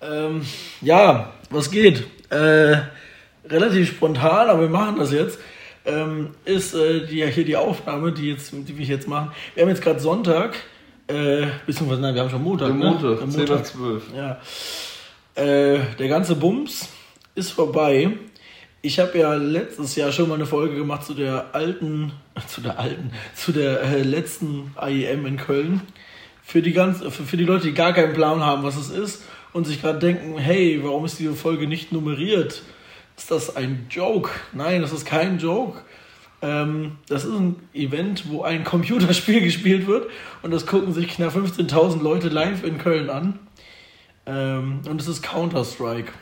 Ähm, ja, was geht? Äh, relativ spontan, aber wir machen das jetzt. Ähm, ist äh, die, hier die Aufnahme, die, jetzt, die wir jetzt machen. Wir haben jetzt gerade Sonntag, äh, beziehungsweise nein, wir haben schon Montag. Am ne? Montag, Am 10 nach 12. Ja. Äh, der ganze Bums ist vorbei. Ich habe ja letztes Jahr schon mal eine Folge gemacht zu der alten, zu der alten, zu der äh, letzten IEM in Köln. Für die, ganz, für, für die Leute, die gar keinen Plan haben, was es ist und sich gerade denken, hey, warum ist diese Folge nicht nummeriert? Ist das ein Joke? Nein, das ist kein Joke. Ähm, das ist ein Event, wo ein Computerspiel gespielt wird und das gucken sich knapp 15.000 Leute live in Köln an. Ähm, und es ist Counter-Strike.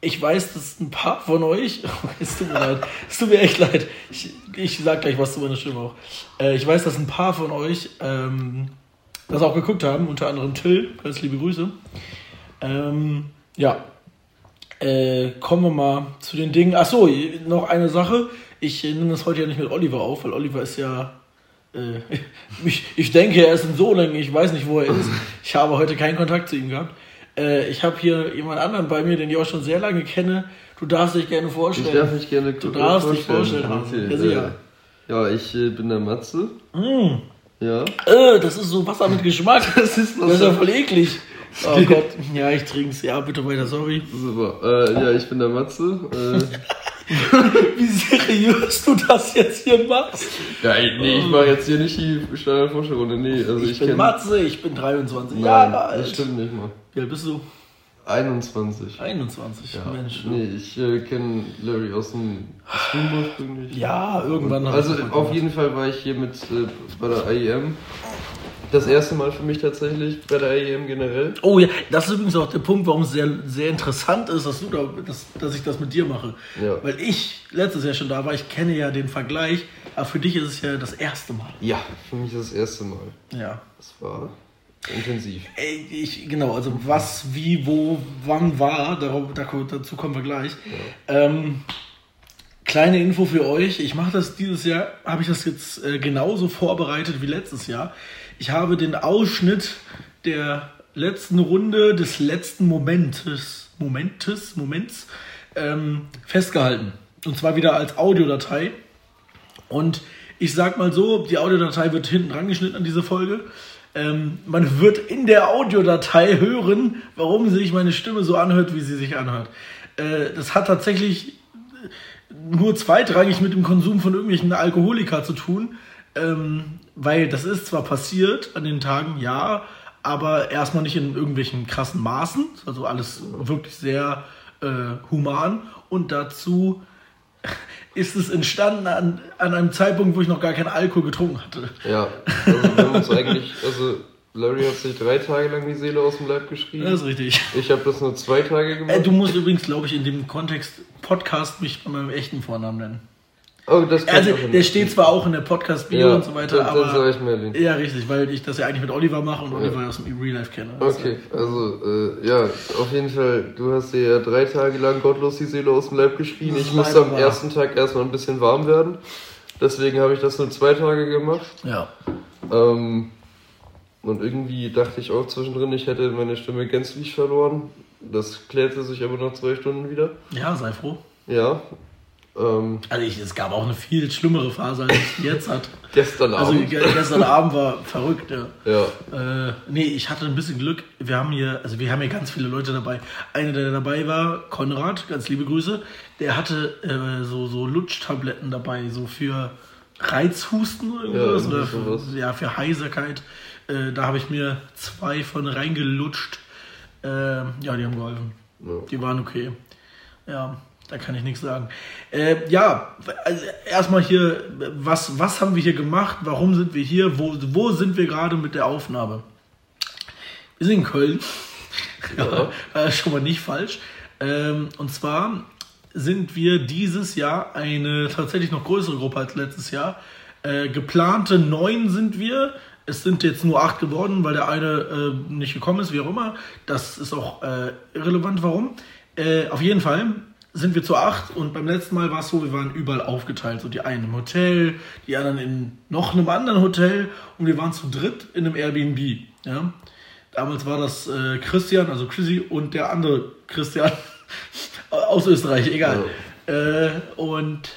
Ich weiß, dass ein paar von euch, es tut mir leid, es tut mir echt leid, ich, ich sag gleich was zu meiner Stimme auch. Äh, ich weiß, dass ein paar von euch ähm, das auch geguckt haben, unter anderem Till, ganz liebe Grüße. Ähm, ja, äh, kommen wir mal zu den Dingen. Achso, noch eine Sache. Ich äh, nehme das heute ja nicht mit Oliver auf, weil Oliver ist ja. Äh, ich, ich denke, er ist in Solingen. Ich weiß nicht, wo er ist. Ich habe heute keinen Kontakt zu ihm gehabt. Äh, ich habe hier jemand anderen bei mir, den ich auch schon sehr lange kenne. Du darfst dich gerne vorstellen. Ich darf mich gerne Du darfst dich vorstellen. Okay, Ja, sicher. äh, ja, ich bin der Matze. Mm. Ja. Äh, das ist so Wasser mit Geschmack. Das ist Das ist ja voll eklig. Oh Gott. Ja, ich trink's. Ja, bitte weiter, sorry. Super. Äh, ja, ich bin der Matze. Äh, Wie seriös du das jetzt hier machst. ja, ey, nee, ich mache jetzt hier nicht die Standard-Vorstellrunde. Nee, also ich, Ich, bin kenn- Matze, ich bin 23 Nein, Jahre alt. das stimmt nicht mal. Wie alt bist du? 21. 21. Ja. Mensch. Nee, ich äh, kenne Larry aus dem Stream ursprünglich. Ja, irgendwann hab Also ich auf gemacht. jeden Fall war ich hier mit äh, bei der IEM. Das erste Mal für mich tatsächlich bei der IEM generell. Oh ja, das ist übrigens auch der Punkt, warum es sehr, sehr interessant ist, dass, du da, dass, dass ich das mit dir mache. Ja. Weil ich letztes Jahr schon da war, ich kenne ja den Vergleich, aber für dich ist es ja das erste Mal. Ja, für mich das erste Mal. Ja. Das war intensiv. Ey, ich, genau, also was, wie, wo, wann war, darauf, da- dazu kommen wir gleich. Ähm, kleine Info für euch, ich mache das dieses Jahr, habe ich das jetzt äh, genauso vorbereitet wie letztes Jahr. Ich habe den Ausschnitt der letzten Runde des letzten Momentes, Momentes, Moments ähm, festgehalten. Und zwar wieder als Audiodatei. Und ich sag mal so, die Audiodatei wird hinten dran geschnitten an diese Folge. Ähm, man wird in der Audiodatei hören, warum sich meine Stimme so anhört, wie sie sich anhört. Äh, das hat tatsächlich nur zweitrangig mit dem Konsum von irgendwelchen Alkoholika zu tun, ähm, weil das ist zwar passiert an den Tagen, ja, aber erstmal nicht in irgendwelchen krassen Maßen, also alles wirklich sehr äh, human und dazu ist es entstanden an, an einem Zeitpunkt, wo ich noch gar keinen Alkohol getrunken hatte. Ja, also wir haben uns eigentlich, also Larry hat sich drei Tage lang die Seele aus dem Leib geschrieben. Das ist richtig. Ich habe das nur zwei Tage gemacht. Äh, du musst übrigens, glaube ich, in dem Kontext Podcast mich bei meinem echten Vornamen nennen. Oh, Also, der steht zwar auch in der Podcast-Bio ja, und so weiter, dann, dann aber. ich Merlin. Ja, richtig, weil ich das ja eigentlich mit Oliver mache und Oliver ja aus dem Real Life kenne. Also, Okay, also äh, ja, auf jeden Fall, du hast dir ja drei Tage lang gottlos die Seele aus dem Leib geschrien. Das Ich musste am wahr. ersten Tag erstmal ein bisschen warm werden. Deswegen habe ich das nur zwei Tage gemacht. Ja. Ähm, und irgendwie dachte ich auch zwischendrin, ich hätte meine Stimme gänzlich verloren. Das klärte sich aber nach zwei Stunden wieder. ja, sei froh. Ja. Ähm, Also, ich, es gab auch eine viel schlimmere Phase, als ich jetzt hat. gestern Also, Abend. ge- gestern Abend war verrückt, ja. ja. Äh, nee, ich hatte ein bisschen Glück. Wir haben hier, also wir haben hier ganz viele Leute dabei. Einer, der dabei war, Konrad, ganz liebe Grüße, der hatte äh, so, so Lutschtabletten dabei, so für Reizhusten oder irgendwas. irgendwie oder für, ja, für Heiserkeit. Äh, da habe ich mir zwei von reingelutscht. Äh, ja, die haben geholfen. Ja. Die waren okay. Ja, da kann ich nichts sagen. Äh, ja, also erstmal hier, was, was haben wir hier gemacht? Warum sind wir hier? Wo, wo sind wir gerade mit der Aufnahme? Wir sind in Köln. Ja. äh, schon mal nicht falsch. Ähm, und zwar sind wir dieses Jahr eine tatsächlich noch größere Gruppe als letztes Jahr. Äh, geplante neun sind wir. Es sind jetzt nur acht geworden, weil der eine äh, nicht gekommen ist, wie auch immer. Das ist auch äh, irrelevant, warum. Äh, auf jeden Fall sind wir zu acht und beim letzten Mal war es so, wir waren überall aufgeteilt. So die einen im Hotel, die anderen in noch einem anderen Hotel und wir waren zu dritt in einem Airbnb. Ja? damals war das äh, Christian, also Chrissy und der andere Christian aus Österreich, egal. Äh, und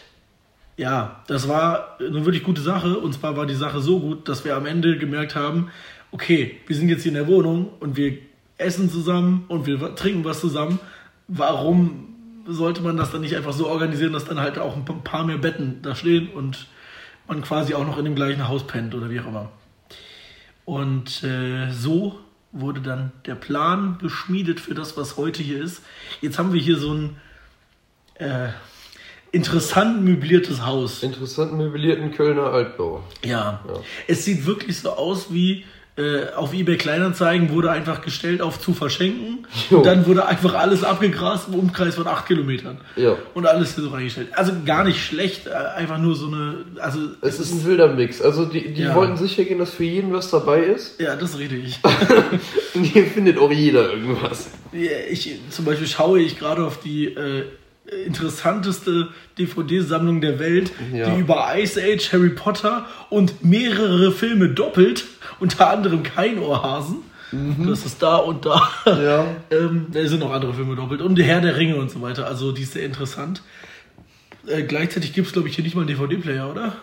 ja, das war eine wirklich gute Sache. Und zwar war die Sache so gut, dass wir am Ende gemerkt haben, okay, wir sind jetzt hier in der Wohnung und wir essen zusammen und wir trinken was zusammen. Warum sollte man das dann nicht einfach so organisieren, dass dann halt auch ein paar mehr Betten da stehen und man quasi auch noch in dem gleichen Haus pennt oder wie auch immer. Und äh, so wurde dann der Plan beschmiedet für das, was heute hier ist. Jetzt haben wir hier so ein äh, interessant möbliertes Haus. Interessant möblierten Kölner Altbau. Ja. ja. Es sieht wirklich so aus wie äh, auf eBay Kleinanzeigen wurde einfach gestellt auf zu verschenken. Jo. Und dann wurde einfach alles abgegrast im Umkreis von 8 Kilometern. Ja. Und alles hier so reingestellt. Also gar nicht schlecht, äh, einfach nur so eine. Also es, es ist ein wilder Mix. Also die, die ja. wollten sicher gehen, dass für jeden was dabei ist. Ja, das richtig. Und hier findet auch jeder irgendwas. Ich, zum Beispiel schaue ich gerade auf die. Äh, interessanteste DVD-Sammlung der Welt, ja. die über Ice Age, Harry Potter und mehrere Filme doppelt, unter anderem kein Ohrhasen. Mhm. Das ist da und da. Ja. ähm, da sind noch andere Filme doppelt. Und der Herr der Ringe und so weiter. Also die ist sehr interessant. Äh, gleichzeitig gibt es, glaube ich, hier nicht mal einen DVD-Player, oder?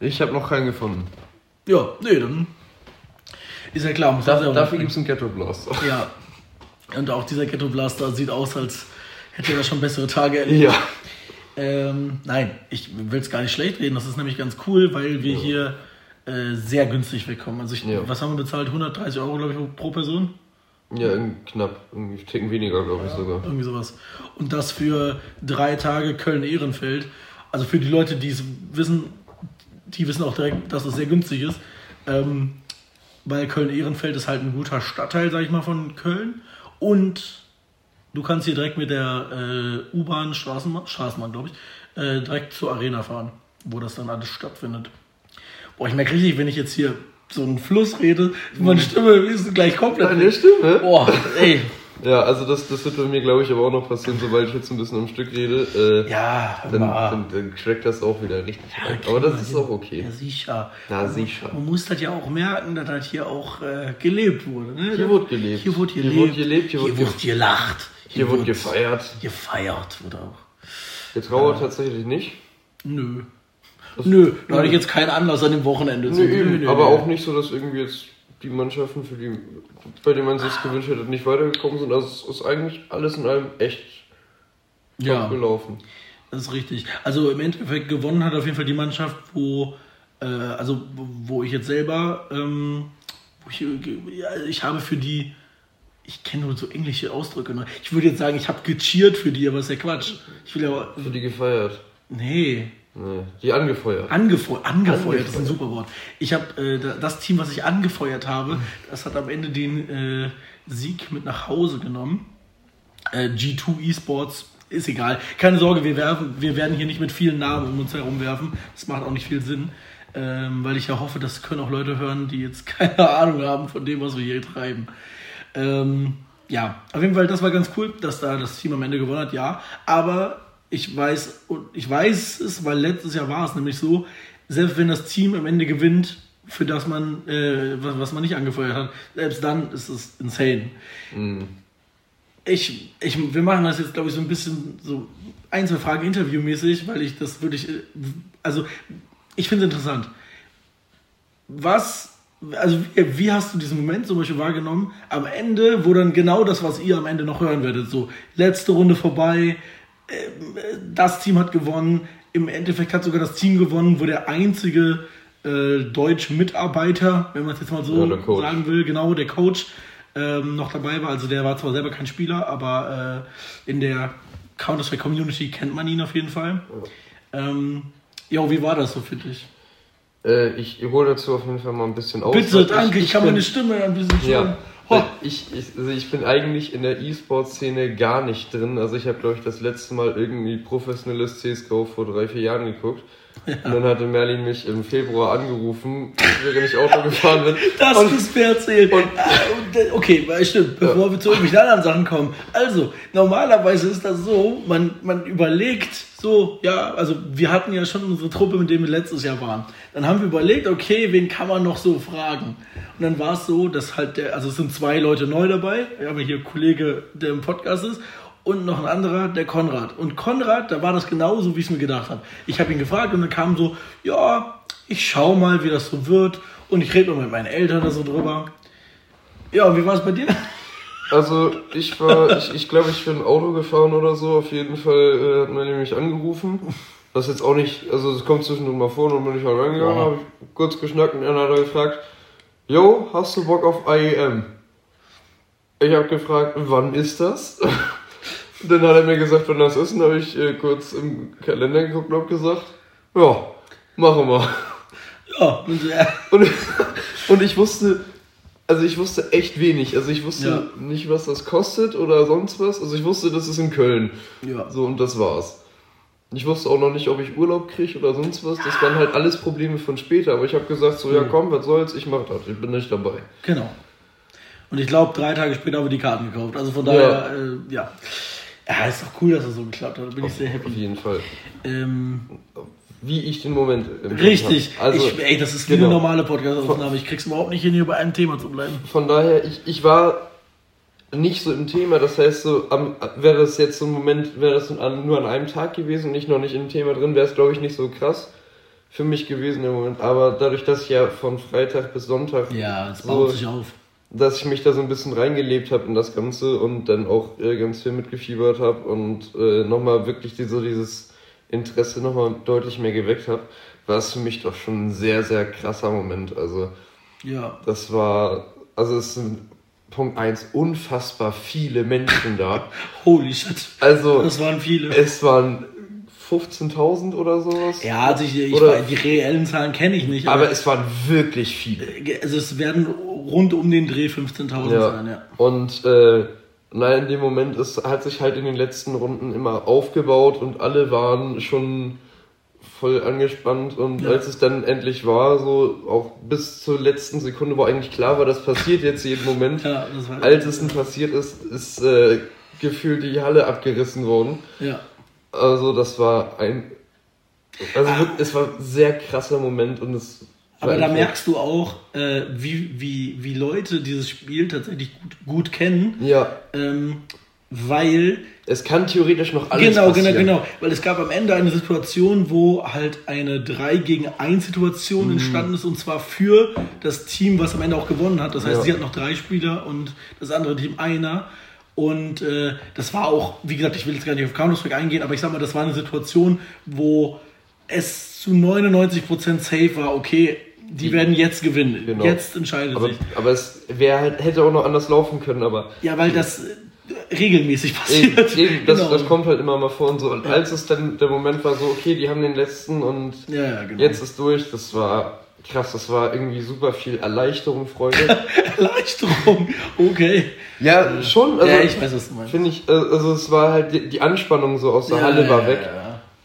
Ich habe noch keinen gefunden. Ja, nee, dann ist ja klar. Da, dafür gibt es einen Ghetto Blaster. Ja. Und auch dieser Ghetto Blaster sieht aus, als hätte er schon bessere Tage erlebt. Ja. Ähm, nein, ich will es gar nicht schlecht reden. Das ist nämlich ganz cool, weil wir ja. hier äh, sehr günstig wegkommen. Also ich, ja. was haben wir bezahlt? 130 Euro, glaube ich, pro Person? Ja, knapp. Irgendwie ticken weniger, glaube ich sogar. Irgendwie sowas. Und das für drei Tage Köln-Ehrenfeld. Also für die Leute, die es wissen, die wissen auch direkt, dass es sehr günstig ist. Ähm, weil Köln-Ehrenfeld ist halt ein guter Stadtteil, sag ich mal, von Köln. Und Du kannst hier direkt mit der äh, U-Bahn, Straßenbahn, Straßenbahn glaube ich, äh, direkt zur Arena fahren, wo das dann alles stattfindet. Boah, ich merke richtig, wenn ich jetzt hier so einen Fluss rede, meine mhm. Stimme ist gleich komplett. Deine Stimme? Boah, ey. Ja, also das, das wird bei mir, glaube ich, aber auch noch passieren, sobald ich jetzt ein bisschen am Stück rede. Äh, ja, dann, dann, dann schreckt das auch wieder richtig ja, Aber das ist auch okay. Ja, sicher. Na, sicher. Man muss das ja auch merken, dass das hier auch äh, gelebt wurde. Ne? Hier wurde gelebt. Hier wurde gelebt. Hier wurde gelebt. Hier wurde gelacht. Hier, wird gefeiert. Gefeiert wurde auch. Getrauert ja. tatsächlich nicht? Nö. Das nö, da hatte ich jetzt keinen Anlass an dem Wochenende nö, zu. Nö, nö, aber auch nicht so, dass irgendwie jetzt die Mannschaften, für die, bei denen man sich ah. gewünscht hätte, nicht weitergekommen sind. Also es ist eigentlich alles in allem echt ja. gelaufen. Das ist richtig. Also im Endeffekt gewonnen hat auf jeden Fall die Mannschaft, wo, äh, also wo ich jetzt selber, ähm, ich, ich habe für die ich kenne nur so englische Ausdrücke. Ne? Ich würde jetzt sagen, ich habe gecheert für die, aber ist ja Quatsch. Ich will ja. Für die gefeiert. Nee. Nee, die angefeuert. Angefeu angefeuert. Angefeuert, das ist ein super Wort. Ich habe äh, das Team, was ich angefeuert habe, das hat am Ende den äh, Sieg mit nach Hause genommen. Äh, G2 Esports ist egal. Keine Sorge, wir, werfen, wir werden hier nicht mit vielen Namen um uns herum werfen. Das macht auch nicht viel Sinn. Ähm, weil ich ja hoffe, das können auch Leute hören, die jetzt keine Ahnung haben von dem, was wir hier treiben. Ähm, ja, auf jeden Fall, das war ganz cool, dass da das Team am Ende gewonnen hat, ja. Aber ich weiß, ich weiß es, weil letztes Jahr war es nämlich so, selbst wenn das Team am Ende gewinnt, für das man, äh, was, was man nicht angefeuert hat, selbst dann ist es insane. Mhm. Ich, ich, wir machen das jetzt, glaube ich, so ein bisschen so ein, zwei Fragen interviewmäßig, weil ich das wirklich, also ich finde es interessant. Was also wie, wie, hast du diesen Moment zum Beispiel wahrgenommen? Am Ende, wo dann genau das, was ihr am Ende noch hören werdet, so letzte Runde vorbei, äh, das Team hat gewonnen, im Endeffekt hat sogar das Team gewonnen, wo der einzige äh, deutsche Mitarbeiter, wenn man es jetzt mal so ja, sagen will, genau, der Coach ähm, noch dabei war. Also der war zwar selber kein Spieler, aber äh, in der Counter-Strike Community kennt man ihn auf jeden Fall. Ja, ähm, jo, wie war das so für dich? Äh, ich hole dazu auf jeden Fall mal ein bisschen aus. Bitte, danke, ich, ich kann bin, meine Stimme ein bisschen ja, oh. ich, ich, also ich bin eigentlich in der E-Sport-Szene gar nicht drin. Also ich habe, glaube ich, das letzte Mal irgendwie professionelles CSGO vor drei, vier Jahren geguckt. Und dann hatte Merlin mich im Februar angerufen, während ich Auto gefahren bin. Das und, müssen wir erzählen. Und, äh, okay, stimmt, bevor wir zu irgendwelchen anderen Sachen kommen. Also, normalerweise ist das so, man, man überlegt so, ja, also wir hatten ja schon unsere Truppe, mit der wir letztes Jahr waren. Dann haben wir überlegt, okay, wen kann man noch so fragen? Und dann war es so, dass halt der, also es sind zwei Leute neu dabei. Wir haben hier einen Kollege, der im Podcast ist und noch ein anderer, der Konrad. Und Konrad, da war das genauso, wie ich es mir gedacht habe. Ich habe ihn gefragt und dann kam so, ja, ich schau mal, wie das so wird. Und ich rede mal mit meinen Eltern da so drüber. Ja, wie war es bei dir? Also ich war, ich, ich glaube, ich bin Auto gefahren oder so. Auf jeden Fall äh, hat man mich angerufen. Was jetzt auch nicht, also es kommt zwischendurch mal vor und bin ich halt reingegangen, ja. habe ich kurz geschnackt und er hat gefragt, Yo, hast du Bock auf IEM? Ich habe gefragt, wann ist das? Dann hat er mir gesagt, wann das ist, und habe ich äh, kurz im Kalender geguckt und habe gesagt, ja, machen wir. Ja, und, äh, und, und ich wusste, also ich wusste echt wenig. Also ich wusste ja. nicht, was das kostet oder sonst was. Also ich wusste, das ist in Köln. Ja. So, und das war's. Ich wusste auch noch nicht, ob ich Urlaub kriege oder sonst was. Das waren halt alles Probleme von später. Aber ich habe gesagt, so, ja komm, was soll's, ich mach das. Ich bin nicht dabei. Genau. Und ich glaube, drei Tage später haben wir die Karten gekauft. Also von daher, ja. Äh, ja. Ja, ist doch cool, dass es so geklappt hat. Da bin auf, ich sehr happy. Auf jeden Fall. Ähm, Wie ich den Moment. Richtig. Also, ich, ey, das ist genau. eine normale Podcast-Aufnahme. Ich krieg's überhaupt nicht hin, hier bei einem Thema zu bleiben. Von daher, ich, ich war nicht so im Thema. Das heißt, so wäre das jetzt so ein Moment, wäre das an, nur an einem Tag gewesen und ich noch nicht im Thema drin, wäre es glaube ich nicht so krass für mich gewesen im Moment. Aber dadurch, dass ich ja von Freitag bis Sonntag ja, es baut so, sich auf dass ich mich da so ein bisschen reingelebt habe in das Ganze und dann auch äh, ganz viel mitgefiebert habe und äh, nochmal wirklich so dieses Interesse nochmal deutlich mehr geweckt habe, war es für mich doch schon ein sehr, sehr krasser Moment. Also, ja. das war, also es sind Punkt 1, unfassbar viele Menschen da. Holy shit. Also, das waren viele. Es waren 15.000 oder sowas. Ja, also ich, ich oder, die reellen Zahlen kenne ich nicht. Aber, aber, es waren wirklich viele. Also es werden rund um den Dreh 15.000 ja. sein, ja. Und äh, nein, in dem Moment ist, hat sich halt in den letzten Runden immer aufgebaut und alle waren schon voll angespannt und ja. als es dann endlich war, so auch bis zur letzten Sekunde, wo eigentlich klar war, das passiert jetzt jeden Moment, ja, als es dann passiert ist, ist äh, gefühlt die Halle abgerissen worden. Ja. Also das war ein, also ah. es war ein sehr krasser Moment und es aber da merkst du auch, äh, wie, wie, wie Leute dieses Spiel tatsächlich gut, gut kennen. Ja. Ähm, weil. Es kann theoretisch noch alles genau, genau passieren. Genau, genau. Weil es gab am Ende eine Situation, wo halt eine 3 gegen 1 Situation mhm. entstanden ist und zwar für das Team, was am Ende auch gewonnen hat. Das heißt, ja. sie hat noch drei Spieler und das andere Team einer. Und äh, das war auch, wie gesagt, ich will jetzt gar nicht auf Counter-Strike eingehen, aber ich sag mal, das war eine Situation, wo es zu 99% safe war, okay, die werden jetzt gewinnen. Genau. Jetzt entscheidet aber, sich. Aber es wäre halt, hätte auch noch anders laufen können, aber. Ja, weil das äh, regelmäßig passiert. Eben, eben das, genau. das kommt halt immer mal vor und so. Und ja. als es dann der Moment war, so, okay, die haben den letzten und ja, ja, genau. jetzt ist durch, das war krass, das war irgendwie super viel Erleichterung, Freude. Erleichterung, okay. Ja, schon. Also, ja, ich weiß, was du meinst. Finde ich, äh, also es war halt, die, die Anspannung so aus der Halle war weg.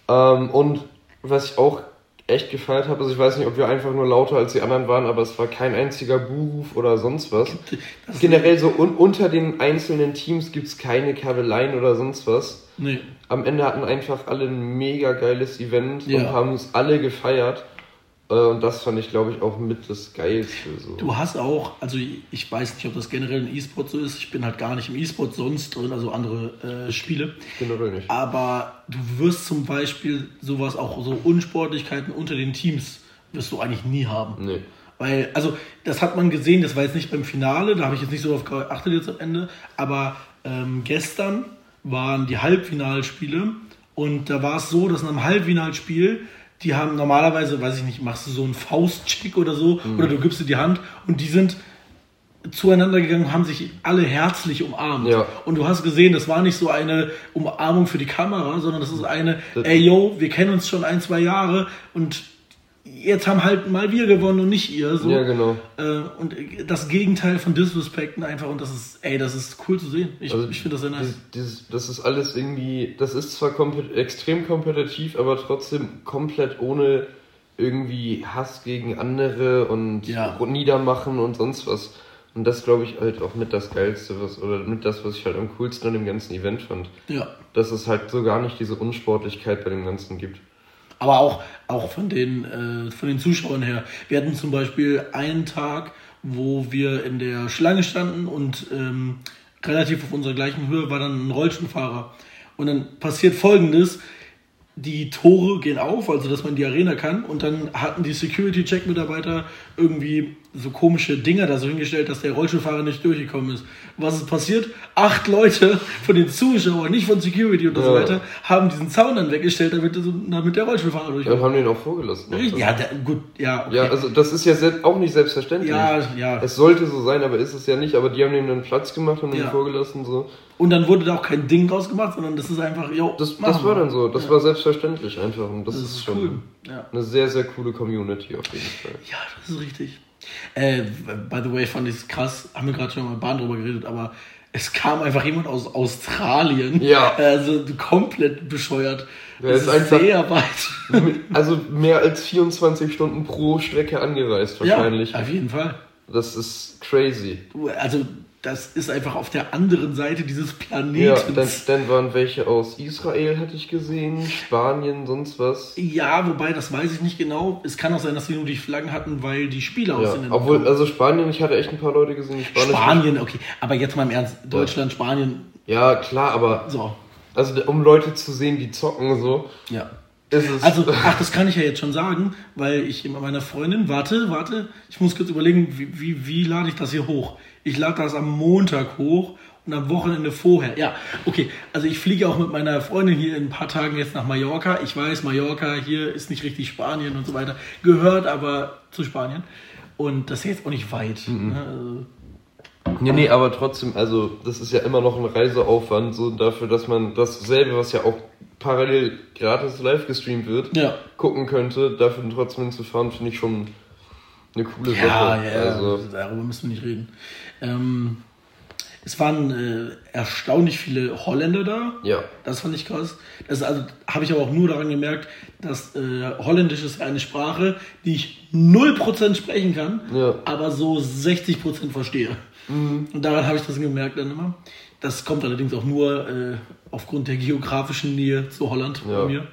Ähm, und was ich auch echt gefeiert habe. Also ich weiß nicht, ob wir einfach nur lauter als die anderen waren, aber es war kein einziger Buhruf oder sonst was. Das Generell so un unter den einzelnen Teams gibt es keine Kabeleien oder sonst was. Nee. Am Ende hatten einfach alle ein mega geiles Event ja. und haben es alle gefeiert. Äh, und das fand ich, glaube ich, auch mit das Geilste. So. Du hast auch, also ich weiß nicht, ob das generell ein E-Sport so ist. Ich bin halt gar nicht im E-Sport sonst drin, also andere äh, Spiele. Generell nicht. Aber du wirst zum Beispiel sowas auch, so Unsportlichkeiten unter den Teams, wirst du eigentlich nie haben. Nee. Weil, also, das hat man gesehen, das war jetzt nicht beim Finale, da habe ich jetzt nicht so darauf geachtet jetzt am Ende, aber ähm, gestern waren die Halbfinalspiele und da war es so, dass in einem Halbfinalspiel die haben normalerweise, weiß ich nicht, machst du so einen Faustcheck oder so, mhm. oder du gibst dir die Hand und die sind zueinander gegangen, haben sich alle herzlich umarmt. Ja. Und du hast gesehen, das war nicht so eine Umarmung für die Kamera, sondern das ist eine, ey yo, wir kennen uns schon ein, zwei Jahre und jetzt haben halt mal wir gewonnen und nicht ihr. So. Ja, genau. Äh, und das Gegenteil von Disrespekten einfach und das ist, ey, das ist cool zu sehen. Ich, Also ich finde das sehr nice. Dieses, dieses, das ist alles irgendwie, das ist zwar kompet extrem kompetitiv, aber trotzdem komplett ohne irgendwie Hass gegen andere und Ja. Niedermachen und sonst was. Und das glaube ich halt auch mit das Geilste, was, oder mit das, was ich halt am coolsten an dem ganzen Event fand. Ja. Dass es halt so gar nicht diese Unsportlichkeit bei dem Ganzen gibt. Aber auch, auch von, den, äh, von den Zuschauern her. Wir hatten zum Beispiel einen Tag, wo wir in der Schlange standen und ähm, relativ auf unserer gleichen Höhe war dann ein Rollstuhlfahrer. Und dann passiert folgendes. Die Tore gehen auf, also dass man die Arena kann. Und dann hatten die Security-Check-Mitarbeiter irgendwie so komische Dinger da so hingestellt, dass der Rollstuhlfahrer nicht durchgekommen ist. Was ist passiert? Acht Leute von den Zuschauern, nicht von Security und so Ja. weiter, haben diesen Zaun dann weggestellt, damit, damit der Rollstuhlfahrer Ja, durchkommt. haben den auch vorgelassen. Richtig? Ja, der, gut, ja. Okay. Ja, also das ist ja auch nicht selbstverständlich. Ja, ja. Es sollte so sein, aber ist es ja nicht. Aber die haben ihm dann Platz gemacht und ihn Ja. vorgelassen. So. Und dann wurde da auch kein Ding draus gemacht, sondern das ist einfach, jo, Das, das war dann so. Das war selbstverständlich einfach. Und das, Das ist, ist schon cool. Ja. eine sehr, sehr coole Community auf jeden Fall. Ja, das ist richtig. Äh, by the way, fand ich es krass, haben wir gerade schon mal Bahn drüber geredet, aber es kam einfach jemand aus Australien. Ja. Also komplett bescheuert. Der Das ist einfach- sehr weit. Also mehr als 24 Stunden pro Strecke angereist wahrscheinlich. Ja, auf jeden Fall. Das ist crazy. Also, das ist einfach auf der anderen Seite dieses Ja, Planeten. dann, dann waren welche aus Israel, hatte ich gesehen, Spanien, sonst was. Ja, wobei, das weiß ich nicht genau. Es kann auch sein, dass sie nur die Flaggen hatten, weil die Spieler aus Ja, den Ländern obwohl, also Spanien, ich hatte echt ein paar Leute gesehen, die Spanisch. Spanien, okay. Aber jetzt mal im Ernst, Deutschland, Spanien, Ja, klar, aber so. also um Leute zu sehen, die zocken so, Ja. ist es. Also, ach, das kann ich ja jetzt schon sagen, weil ich immer meiner Freundin, warte, warte, ich muss kurz überlegen, wie, wie, wie lade ich das hier hoch? Ich lade das am Montag hoch und am Wochenende vorher. Ja, okay. Also ich fliege auch mit meiner Freundin hier in ein paar Tagen jetzt nach Mallorca. Ich weiß, Mallorca hier ist nicht richtig Spanien und so weiter. Gehört aber zu Spanien. Und das ist jetzt auch nicht weit. Ne? Also, Nee, nee, aber trotzdem, also das ist ja immer noch ein Reiseaufwand, so dafür, dass man dasselbe, was ja auch parallel gratis live gestreamt wird, Ja. gucken könnte, dafür trotzdem hinzufahren, finde ich schon eine coole Ja, Sache. ja, Also, darüber müssen wir nicht reden. Ähm, es waren äh, erstaunlich viele Holländer da. ja. Das fand ich krass. Das also habe ich aber auch nur daran gemerkt, dass äh, Holländisch ist eine Sprache, die ich 0% sprechen kann, Ja. aber so 60% verstehe. Und daran habe ich das gemerkt dann immer. Das kommt allerdings auch nur äh, aufgrund der geografischen Nähe zu Holland Ja. bei mir.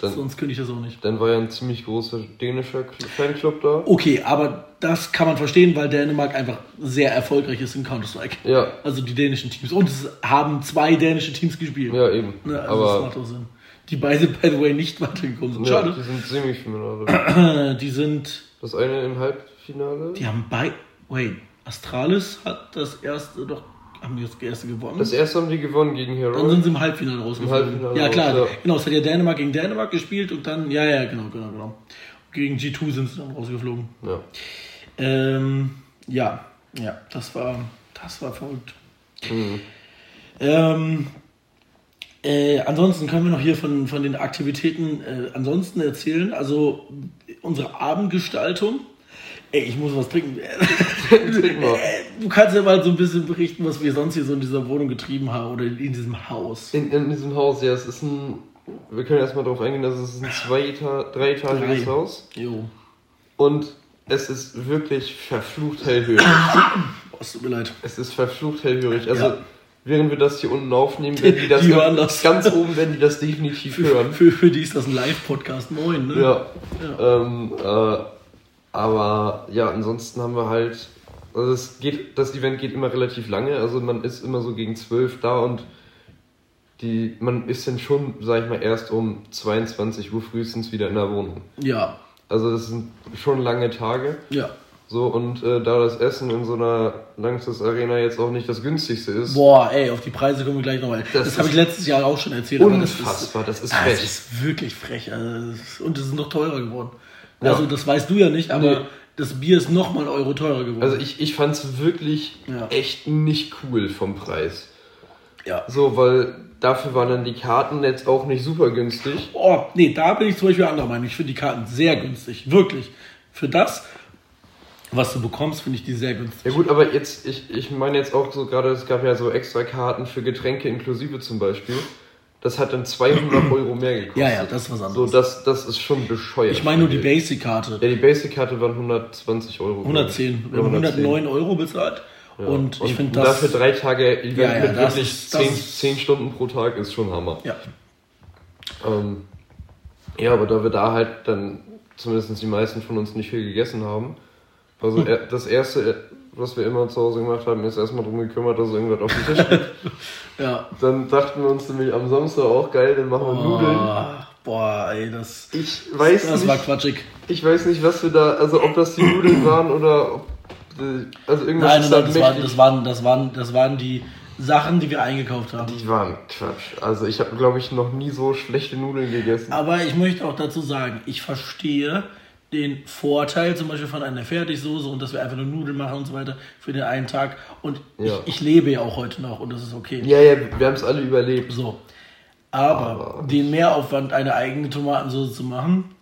Dann- Sonst könnte ich das auch nicht. Dann war ja ein ziemlich großer dänischer Cl- Fanclub da. Okay, aber das kann man verstehen, weil Dänemark einfach sehr erfolgreich ist in Counter-Strike. Ja, Also die dänischen Teams. Und es haben zwei dänische Teams gespielt. ja, eben. Ne, also das Aber macht auch Sinn. Die beide, by the way, nicht weitergekommen sind. ja, Schade. die sind Semifinale. Die sind, Das eine im Halbfinale. die haben bei, wait, Astralis hat das erste, doch, haben die das erste gewonnen? Das erste haben die gewonnen gegen dann Hero. sind sie im Halbfinale rausgeflogen. Halbfinale ja, klar. raus, ja. Genau, es hat ja Dänemark gegen Dänemark gespielt und dann, ja, ja, genau, genau, genau. Gegen G2 sind sie dann rausgeflogen. Ja. Ähm, ja, ja, das war, das war verrückt. Mhm. Ähm, äh, ansonsten können wir noch hier von, von den Aktivitäten äh, ansonsten erzählen. Also unsere Abendgestaltung. Ey, ich muss was trinken. Trink mal. Du kannst ja mal so ein bisschen berichten, was wir sonst hier so in dieser Wohnung getrieben haben oder in diesem Haus. In, in diesem Haus, ja, es ist ein. Wir können erstmal darauf eingehen, dass es ein zwei Eta dreietagiges Drei. Haus Jo. und es ist wirklich verflucht hellhörig. Boah, es tut mir leid. es ist verflucht hellhörig. Also, Ja. während wir das hier unten aufnehmen, werden die das, Die ganz, hören das. ganz oben werden die das definitiv Für, hören. für, für die ist das ein Live-Podcast. Moin, ne? Ja. Ja. Ähm, äh, aber ja, ansonsten haben wir halt. Also es geht, das Event geht immer relativ lange, also man ist immer so gegen 12 da und die, man ist dann schon, sag ich mal, erst um 22 Uhr frühestens wieder in der Wohnung. Ja. Also das sind schon lange Tage. Ja. So, und äh, da das Essen in so einer Langsys Arena jetzt auch nicht das günstigste ist, Boah, ey, auf die Preise kommen wir gleich nochmal. Das, Das habe ich letztes Jahr auch schon erzählt. aber das ist- unfassbar, das ist frech. es ist wirklich frech. Also, und es ist noch teurer geworden. Ja. Also das weißt du ja nicht, aber Nee. Das Bier ist noch mal einen Euro teurer geworden. Also ich, ich fand es wirklich Ja. echt nicht cool vom Preis. Ja. So, weil dafür waren dann die Karten jetzt auch nicht super günstig. Oh, nee, da bin ich zum Beispiel anderer Meinung. Ich finde die Karten sehr günstig. Wirklich. Für das, was du bekommst, finde ich die sehr günstig. Ja gut, aber jetzt, ich, ich meine jetzt auch so gerade, es gab ja so extra Karten für Getränke inklusive zum Beispiel. Das hat dann 200 Euro mehr gekostet. Ja, ja, das ist was So, anderes. das, das ist schon bescheuert. ich meine nur die. Basic-Karte. Ja, die Basic-Karte waren 120 Euro. 110. Wir haben 110. 109 Euro bezahlt. Ja. Und ich finde und das. Dafür drei Tage Event Ja, ja, mit das wirklich ist- das 10, ist- 10 Stunden pro Tag ist schon Hammer. Ja. Ähm, ja, aber da wir da halt dann zumindest die meisten von uns nicht viel gegessen haben, also Hm. das erste, was wir immer zu Hause gemacht haben, ist erstmal drum gekümmert, dass irgendwas auf dem Tisch gibt. Ja. Dann dachten wir uns nämlich am Samstag auch geil, dann machen wir Nudeln. Boah, ey, das. Ich weiß Das war nicht, quatschig. ich weiß nicht, was wir da, also ob das die Nudeln waren oder ob, also irgendwas Nein, ist nein, halt das waren, das, waren, das, waren, das waren die Sachen, die wir eingekauft haben. Die waren Quatsch. Also ich habe, glaube ich, noch nie so schlechte Nudeln gegessen. Aber ich möchte auch dazu sagen, ich verstehe den Vorteil zum Beispiel von einer Fertigsoße und dass wir einfach nur Nudeln machen und so weiter für den einen Tag. Und Ja. ich, ich lebe ja auch heute noch und das ist okay. Ja, ja, wir haben es alle überlebt. So. Aber den Mehraufwand, eine eigene Tomatensauce zu machen,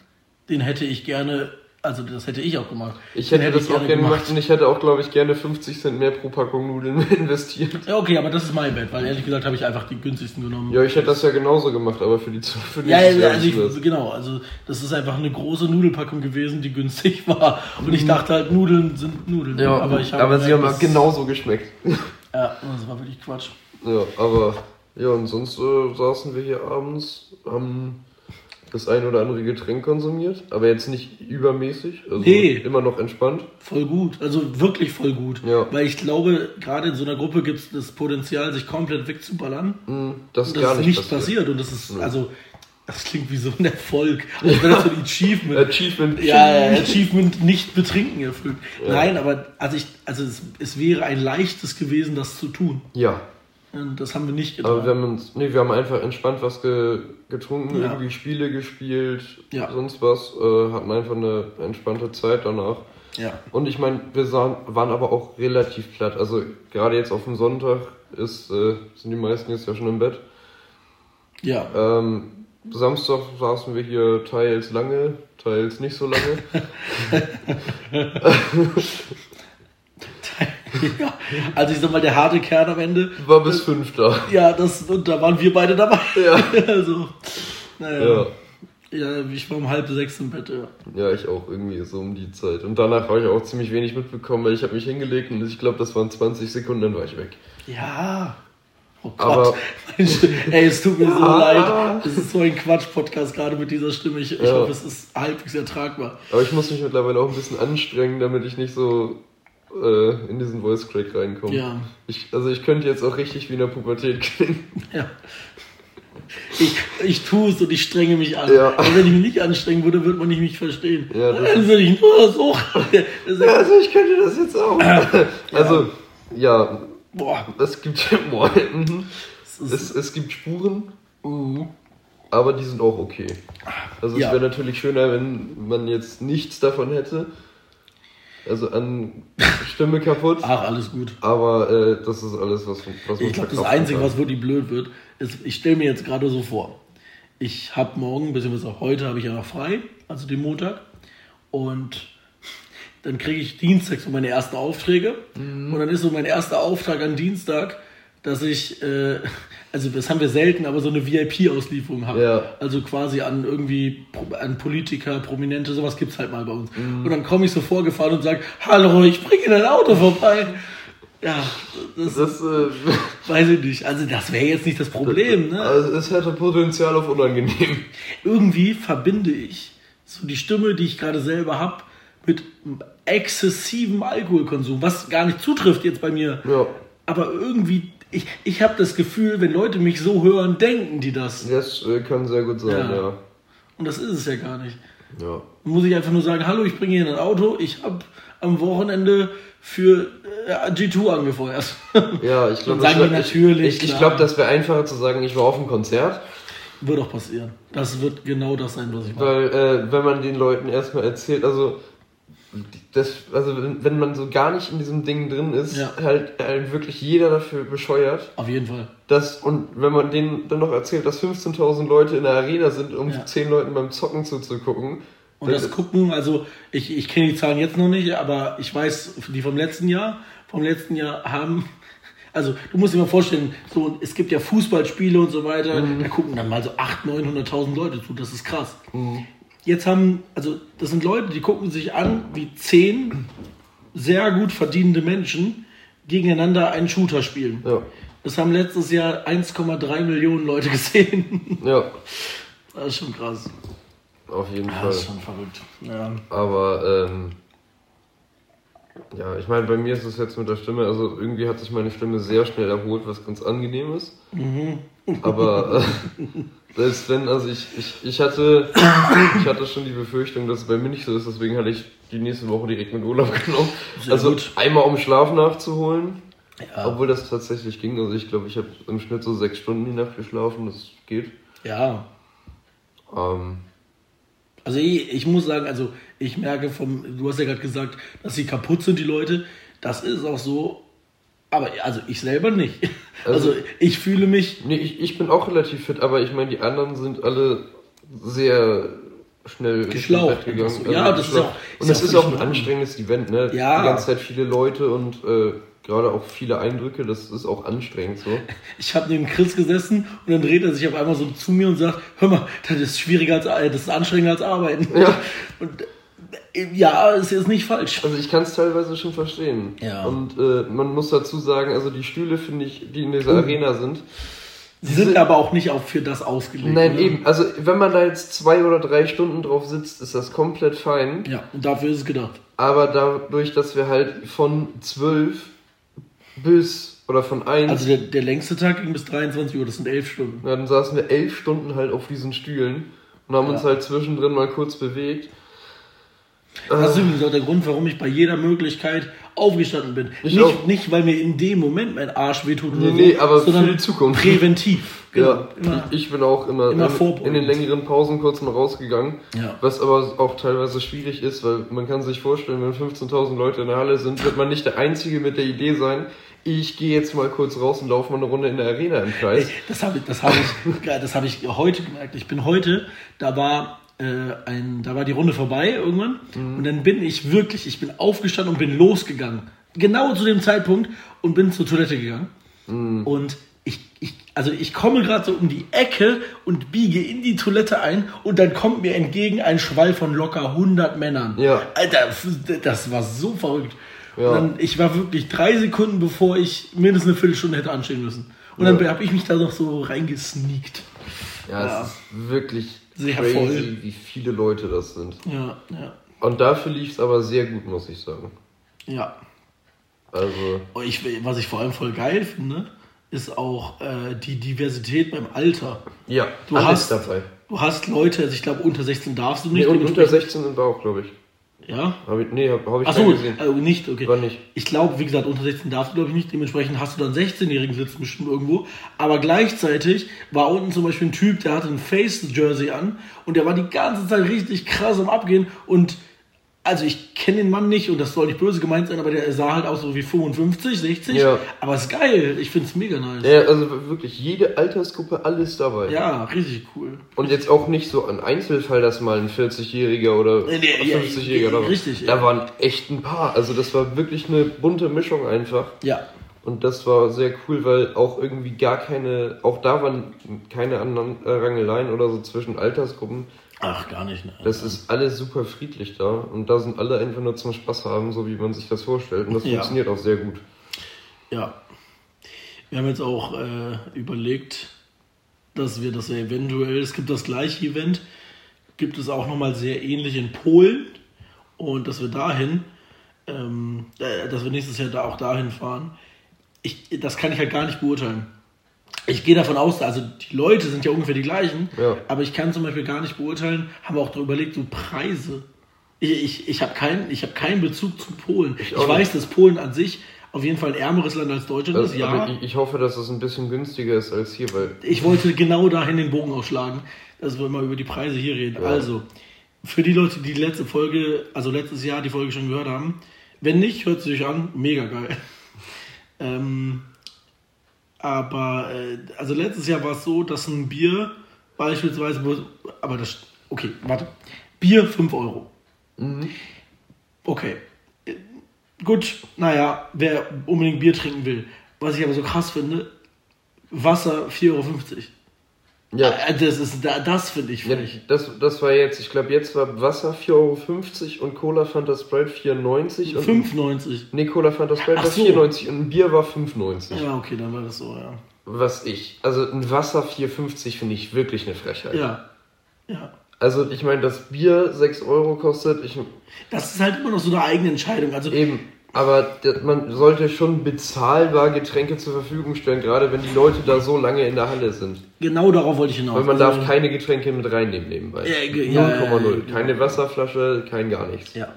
den hätte ich gerne, also das hätte ich auch gemacht. Ich Den hätte das auch gerne gemacht und ich hätte auch, glaube ich, gerne 50 Cent mehr pro Packung Nudeln investiert. Ja, okay, aber das ist mein Bett, weil ehrlich gesagt habe ich einfach die günstigsten genommen. Ja, ich hätte das ja genauso gemacht, aber für die für Ja, nächstes ja, Jahr also ich, genau, also das ist einfach eine große Nudelpackung gewesen, die günstig war. Und ich dachte halt, Nudeln sind Nudeln. Ja, aber ich habe aber sie haben auch das- genauso geschmeckt. Ja, das war wirklich Quatsch. Ja, aber ja, und sonst äh, saßen wir hier abends, haben das ein oder andere Getränk konsumiert, aber jetzt nicht übermäßig, also Nee. immer noch entspannt. Voll gut, also wirklich voll gut. Ja. Weil ich glaube, gerade in so einer Gruppe gibt es das Potenzial, sich komplett wegzuballern. Hm, Das ist das gar ist nicht nicht passiert. Und das ist, also, das klingt wie so ein Erfolg. Als wäre das so ein Achievement. Achievement. Ja, ja, Achievement nicht betrinken erfüllt. Nein, aber also ich, also es, es wäre ein leichtes gewesen, das zu tun. Ja, das haben wir nicht aber getan. wir haben uns, nee, wir haben einfach entspannt was ge, getrunken, Ja. irgendwie Spiele gespielt, Ja. sonst was, äh, hatten einfach eine entspannte Zeit danach. ja. Und ich meine, wir sahen, waren aber auch relativ platt. Also gerade jetzt auf dem Sonntag ist, äh, sind die meisten jetzt ja schon im Bett. Ja. Ähm, Samstag saßen wir hier teils lange, teils nicht so lange. ja. Also ich sag mal, der harte Kern am Ende. War bis fünf da. Ja, das, und da waren wir beide dabei. Ja. also, naja. Ja. Ja, ich war um halb sechs im Bett, ja. Ja, ich auch irgendwie so um die Zeit. Und danach habe ich auch ziemlich wenig mitbekommen, weil ich habe mich hingelegt und ich glaube, das waren 20 Sekunden, dann war ich weg. Ja. Oh Gott. Ey, es tut mir so leid. Es ist so ein Quatsch-Podcast, gerade mit dieser Stimme. Ich, ich Ja. hoffe, es ist halbwegs ertragbar. Aber ich muss mich mittlerweile auch ein bisschen anstrengen, damit ich nicht so äh, in diesen Voice Crack reinkomme. Ja. Ich, also ich könnte jetzt auch richtig wie in der Pubertät klingen. Ja. Ich, ich tue es und ich strenge mich an. Ja. Aber wenn ich mich nicht anstrengen würde, würde man nicht mich verstehen. Ja, Dann würde ich nur so. Ja, also ich könnte das jetzt auch. Also, ja, boah. es gibt boah, mhm. Ist, es, es gibt Spuren, uh, aber die sind auch okay. Also Ja. es wäre natürlich schöner, wenn man jetzt nichts davon hätte. Also an Stimme kaputt. ach, alles gut. Aber äh, das ist alles, was, was Ich glaube, das Einzige, kann. was wirklich blöd wird, ist, ich stelle mir jetzt gerade so vor, ich habe morgen, beziehungsweise heute habe ich ja noch frei, also den Montag, und dann kriege ich Dienstag so meine ersten Aufträge. Mhm. Und dann ist so mein erster Auftrag an Dienstag, dass ich, äh, also das haben wir selten, aber so eine VIP-Auslieferung habe. Ja. Also quasi an irgendwie, an Politiker, Prominente, sowas gibt's halt mal bei uns. Mhm. Und dann komme ich so vorgefahren und sage, hallo, ich bringe dein Auto vorbei. Ja, das Das, äh, weiß ich nicht. Also das wäre jetzt nicht das Problem. Ne? also es hätte Potenzial auf unangenehm. Irgendwie verbinde ich so die Stimme, die ich gerade selber habe, mit exzessivem Alkoholkonsum, was gar nicht zutrifft jetzt bei mir. Ja, Aber irgendwie, ich, ich habe das Gefühl, wenn Leute mich so hören, denken die das. das äh, kann sehr gut sein, Ja. ja. Und das ist es ja gar nicht. Ja. Muss ich einfach nur sagen, hallo, ich bringe hier ein Auto, ich habe am Wochenende für äh, G2 angefeuert. Ja, ich glaube, sagen ich, natürlich, ich, ich glaube, das wäre einfacher zu sagen, ich war auf einem Konzert, wird auch passieren. Das wird genau das sein, was ich mache. weil äh, wenn man den Leuten erstmal erzählt, also das, also wenn, man so gar nicht in diesem Ding drin ist, Ja. halt, halt wirklich jeder dafür bescheuert. Auf jeden Fall. Das, und wenn man denen dann noch erzählt, dass 15.000 Leute in der Arena sind, um Ja. 10 Leuten beim Zocken zuzugucken. Und das gucken, also ich, ich kenne die Zahlen jetzt noch nicht, aber ich weiß, die vom letzten Jahr, vom letzten Jahr haben, also du musst dir mal vorstellen, so, es gibt ja Fußballspiele und so weiter, da gucken dann mal so 800.000, 900.000 Leute zu, das ist krass. Jetzt haben, also das sind Leute, die gucken sich an, wie zehn sehr gut verdienende Menschen gegeneinander einen Shooter spielen. Ja. Das haben letztes Jahr 1,3 Millionen Leute gesehen. ja, Das ist schon krass. auf jeden Das Fall. ist schon verrückt. Ja. Aber ähm, ja, ich meine, bei mir ist es jetzt mit der Stimme, also irgendwie hat sich meine Stimme sehr schnell erholt, was ganz angenehm ist. Aber äh, selbst wenn, also ich, ich, ich hatte ich hatte schon die Befürchtung, dass es bei mir nicht so ist, deswegen hatte ich die nächste Woche direkt mit Urlaub genommen. Sehr also gut. einmal um Schlaf nachzuholen. Ja. Obwohl das tatsächlich ging. Also ich glaube, ich habe im Schnitt so sechs Stunden die Nacht geschlafen, das geht. ja, Ähm, Also ich, ich muss sagen, also ich merke vom, du hast ja gerade gesagt, dass sie kaputt sind, die Leute. Das ist auch so. Aber also ich selber nicht. Also, Also- ich fühle mich. Nee, ich, ich bin auch relativ fit, aber ich meine, die anderen sind alle sehr schnell Geschlaucht einfach so. Ja, das ist auch- Und ist es auch ist auch ein anstrengendes Event, ne? Ja. Die ganze Zeit viele Leute und äh, gerade auch viele Eindrücke, das ist auch anstrengend so. Ich habe neben Chris gesessen und dann dreht er sich auf einmal so zu mir und sagt: Hör mal, das ist schwieriger als äh, das ist anstrengender als arbeiten. Ja. Und ja, ist jetzt nicht falsch. Also ich kann es teilweise schon verstehen. Ja. Und äh, man muss dazu sagen, also die Stühle, finde ich, die in dieser Oh. Arena sind, Sie sind aber auch nicht auch für das ausgelegt. Nein, ne? eben. Also, wenn man da jetzt zwei oder drei Stunden drauf sitzt, ist das komplett fein. Ja, und dafür ist es gedacht. Aber dadurch, dass wir halt von zwölf bis oder von eins, Also der, der längste Tag ging bis 23 Uhr, das sind elf Stunden. ja, dann saßen wir elf Stunden halt auf diesen Stühlen und haben uns Ja. halt zwischendrin mal kurz bewegt. Das ist übrigens auch der Grund, warum ich bei jeder Möglichkeit aufgestanden bin. Ich nicht, auch. nicht, weil mir in dem Moment mein Arsch wehtut Nee, nee, aber für sondern die Zukunft. präventiv. Genau. Ja, Immer. ich bin auch immer, immer in, in den längeren Pausen kurz mal rausgegangen. Ja. Was aber auch teilweise schwierig ist, weil man kann sich vorstellen, wenn 15.000 Leute in der Halle sind, wird man nicht der Einzige mit der Idee sein, ich gehe jetzt mal kurz raus und laufe mal eine Runde in der Arena im Kreis. Ey, das habe ich, das habe ich, das habe ich heute gemerkt. Ich bin heute, da war äh, ein, da war die Runde vorbei irgendwann Mhm. und dann bin ich wirklich, ich bin aufgestanden und bin losgegangen, genau zu dem Zeitpunkt und bin zur Toilette gegangen Mhm. und ich, ich, also ich komme gerade so um die Ecke und biege in die Toilette ein und dann kommt mir entgegen ein Schwall von locker 100 Männern. Ja. Alter, das war so verrückt. Ja. Und dann, ich war wirklich drei Sekunden, bevor ich mindestens eine Viertelstunde hätte anstehen müssen. Und dann Ja. habe ich mich da noch so reingesneakt. Ja, Ja. es ist wirklich Sehr crazy, voll. wie viele Leute das sind. Ja, ja, Und dafür lief es aber sehr gut, muss ich sagen. ja. Also, Und ich, was ich vor allem voll geil finde, ist auch äh, die Diversität beim Alter. ja, Du alles hast, dabei. du hast Leute, also ich glaube unter 16 darfst du Nee, nicht. und unter dementsprechend- 16 sind wir auch, glaube ich. Ja? Hab ich, nee, habe hab ich Achso, keinen gesehen. also nicht, okay. War nicht. Ich glaube, wie gesagt, unter 16 darfst du, glaube ich, nicht. Dementsprechend hast du dann 16-Jährigen sitzen bestimmt irgendwo. Aber gleichzeitig war unten zum Beispiel ein Typ, der hatte ein Face-Jersey an und der war die ganze Zeit richtig krass am Abgehen. Und also ich kenne den Mann nicht und das soll nicht böse gemeint sein, aber der sah halt aus so wie 55, 60. Ja. Aber ist geil. Ich finde es mega nice. Ja, also wirklich jede Altersgruppe, alles dabei. Ja, richtig cool. Und jetzt auch nicht so ein Einzelfall, dass mal ein 40-Jähriger oder Nee, nee, ja, 50-Jähriger da war. richtig, Da ja. waren echt ein paar. Also das war wirklich eine bunte Mischung einfach. Ja. Und das war sehr cool, weil auch irgendwie gar keine, auch da waren keine anderen äh, Rangeleien oder so zwischen Altersgruppen. Ach, gar nicht. Ne? Das ist alles super friedlich da und da sind alle einfach nur zum Spaß haben, so wie man sich das vorstellt. Und das Ja. funktioniert auch sehr gut. Ja. Wir haben jetzt auch äh, überlegt, dass wir das ja eventuell, es gibt das gleiche Event, gibt es auch nochmal sehr ähnlich in Polen und dass wir dahin, ähm, äh, dass wir nächstes Jahr da auch dahin fahren. Ich, das kann ich halt gar nicht beurteilen. Ich gehe davon aus, also die Leute sind ja ungefähr die gleichen, Ja. aber ich kann zum Beispiel gar nicht beurteilen, haben wir auch darüber überlegt, so Preise. Ich, ich, ich habe keinen ich hab keinen Bezug zu Polen. Ich, auch weiß, dass Polen an sich auf jeden Fall ein ärmeres Land als Deutschland Also, ist, ja. ich, ich hoffe, dass es ein bisschen günstiger ist als hier, weil Ich wollte genau dahin den Bogen ausschlagen, dass wir mal über die Preise hier reden. Ja. Also, für die Leute, die die letzte Folge, also letztes Jahr die Folge schon gehört haben, wenn nicht, hört sie sich an, mega geil. Ähm, aber, äh, also letztes Jahr war es so, dass ein Bier beispielsweise, aber das, okay, warte, Bier 5 Euro. Okay. Gut, naja, wer unbedingt Bier trinken will. Was ich aber so krass finde, Wasser 4,50 Euro. Ja. Äh, Das ist, da- das finde ich Ja, das, das war jetzt, ich glaube, jetzt war Wasser 4,50 Euro und Cola Fanta Sprite 4,90 und 5,90. Nee, Cola Fanta Sprite Ach war so. 4,90 und ein Bier war 5,90. Ja, okay, dann war das so, ja. Was ich. Also ein Wasser 4,50 finde ich wirklich eine Frechheit. Ja. Ja. Also ich meine, das Bier 6 Euro kostet, ich, Das ist halt immer noch so eine eigene Entscheidung. Also, eben, aber man sollte schon bezahlbar Getränke zur Verfügung stellen, gerade wenn die Leute da so lange in der Halle sind. genau darauf wollte ich hinaus. Weil man also, darf keine Getränke mit reinnehmen nebenbei. Ja, ge- 0,0. ja, ja, ja, keine Wasserflasche, kein gar nichts. Ja.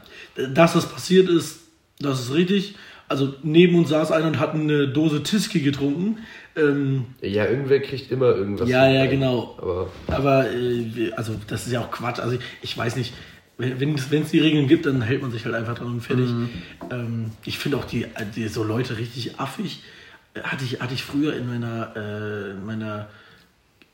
Dass das passiert ist, das ist richtig. Also, neben uns saß einer und hat eine Dose Tiski getrunken. Ähm, Ja, irgendwer kriegt immer irgendwas. ja, ja, rein. genau. Aber Aber, äh, also, das ist ja auch Quatsch. Also, ich, ich weiß nicht, wenn es die Regeln gibt, dann hält man sich halt einfach dran und fertig. Ähm, ich finde auch die, die so Leute richtig affig. Äh, Hatte ich, hatte ich früher in meiner, äh, in meiner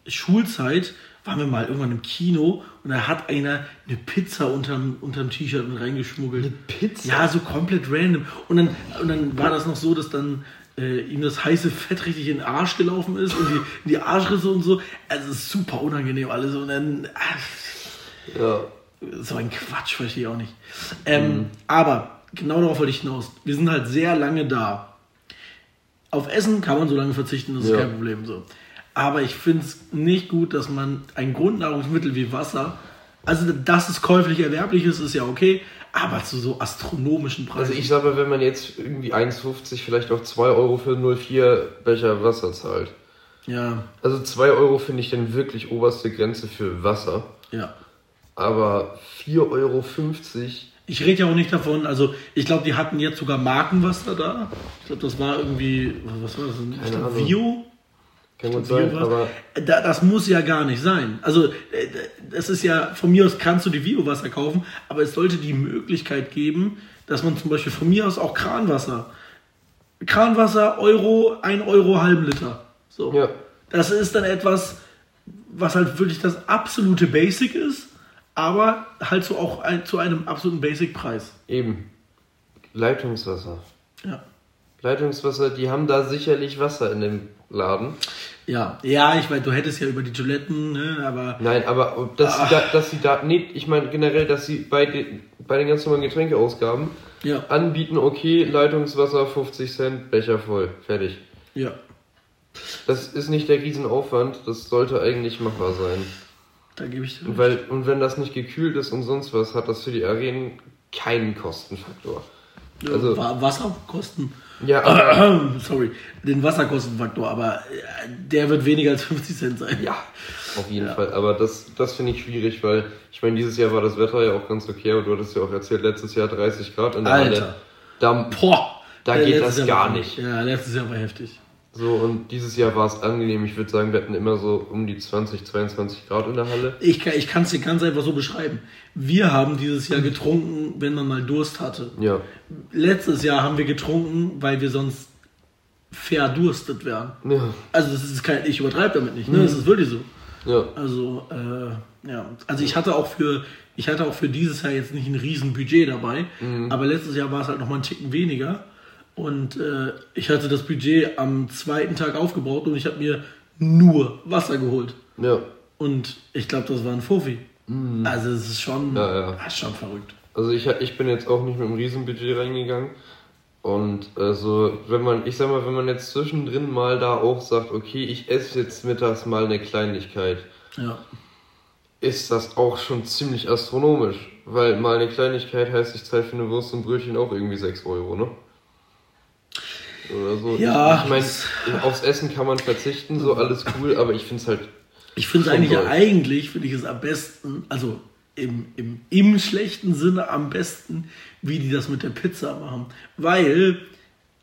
Schulzeit, waren wir mal irgendwann im Kino und da hat einer eine Pizza unterm, unterm T-Shirt mit reingeschmuggelt. Eine Pizza? Ja, so komplett random. Und dann, und dann war das noch so, dass dann äh, ihm das heiße Fett richtig in den Arsch gelaufen ist und die, in die Arschrisse und so. Also es ist super unangenehm alles. Und dann, ah, ja. So ein Quatsch, verstehe ich auch nicht. Ähm, Aber genau darauf wollte ich hinaus. Wir sind halt sehr lange da. Auf Essen kann man so lange verzichten, das ist Ja. kein Problem. So. Aber ich finde es nicht gut, dass man ein Grundnahrungsmittel wie Wasser, also dass es käuflich erwerblich ist, ist ja okay, aber zu so astronomischen Preisen. Also ich sag mal, wenn man jetzt irgendwie 1,50, vielleicht auch 2 Euro für 0,4 Becher Wasser zahlt. ja, Also 2 Euro finde ich dann wirklich oberste Grenze für Wasser. ja. Aber 4,50 Euro, Ich rede ja auch nicht davon, also ich glaube, die hatten jetzt sogar Markenwasser da. Ich glaube, das war irgendwie, was war das denn? Keine glaub, Ahnung. Vio. kann gut Bio sein, was? aber Da, das muss ja gar nicht sein. Also, äh, das ist ja, von mir aus kannst du die Biowasser kaufen, aber es sollte die Möglichkeit geben, dass man zum Beispiel von mir aus auch Kranwasser, Kranwasser, Euro, 1 Euro, halben Liter. So. Ja. Das ist dann etwas, was halt wirklich das absolute Basic ist, aber halt so auch ein, zu einem absoluten Basic-Preis. eben. Leitungswasser. Ja. Leitungswasser, die haben da sicherlich Wasser in dem Laden. Ja, ja, ich meine, du hättest ja über die Toiletten, ne, aber Nein, aber dass sie da, dass sie da, nee, ich meine generell, dass sie bei den, bei den ganz normalen Getränkeausgaben ja, anbieten, okay, Leitungswasser 50 Cent, Becher voll, fertig. ja. Das ist nicht der Riesenaufwand, das sollte eigentlich machbar sein. Da gebe ich dir Und, weil, und wenn das nicht gekühlt ist und sonst was, hat das für die Arenen keinen Kostenfaktor. Also, Wa- Wasserkosten. ja, Sorry, den Wasserkostenfaktor, aber äh, der wird weniger als 50 Cent sein. ja, auf jeden Fall. Aber das, das finde ich schwierig, weil ich meine, dieses Jahr war das Wetter ja auch ganz okay, aber du hattest ja auch erzählt, letztes Jahr 30 Grad in der Alter. Halle. Da, Boah, Da geht das gar nicht. Ja, letztes Jahr war heftig. So, und dieses Jahr war es angenehm. Ich würde sagen, wir hatten immer so um die 20, 22 Grad in der Halle. Ich, kann- ich kann es dir ganz einfach so beschreiben. Wir haben dieses Jahr getrunken, wenn man mal Durst hatte. Ja, Letztes Jahr haben wir getrunken, weil wir sonst verdurstet wären. ja, Also das ist kein, ich übertreibe damit nicht, ne? Das ist wirklich so. ja. Also, äh, ja. Also ich hatte auch für, ich hatte auch für dieses Jahr jetzt nicht ein riesen Budget dabei, aber letztes Jahr war es halt noch mal einen Ticken weniger. Und äh, ich hatte das Budget am zweiten Tag aufgebaut und ich habe mir nur Wasser geholt. ja. Und ich glaube, das war ein Fofi. Also es ist schon, Ja, ja. ah, ist schon verrückt. Also ich, ich bin jetzt auch nicht mit einem Riesenbudget reingegangen. Und also, wenn man, ich sag mal, wenn man jetzt zwischendrin mal da auch sagt, okay, ich esse jetzt mittags mal eine Kleinigkeit, Ja. ist das auch schon ziemlich astronomisch. Weil mal eine Kleinigkeit heißt, ich zahle für eine Wurst und Brötchen auch irgendwie 6 Euro, ne? Oder so. Ja, Ich, meine, aufs Essen kann man verzichten, so alles cool, aber ich find's halt. Ich finde es eigentlich, toll. eigentlich finde ich es am besten, also im, im, im schlechten Sinne am besten, wie die das mit der Pizza machen. Weil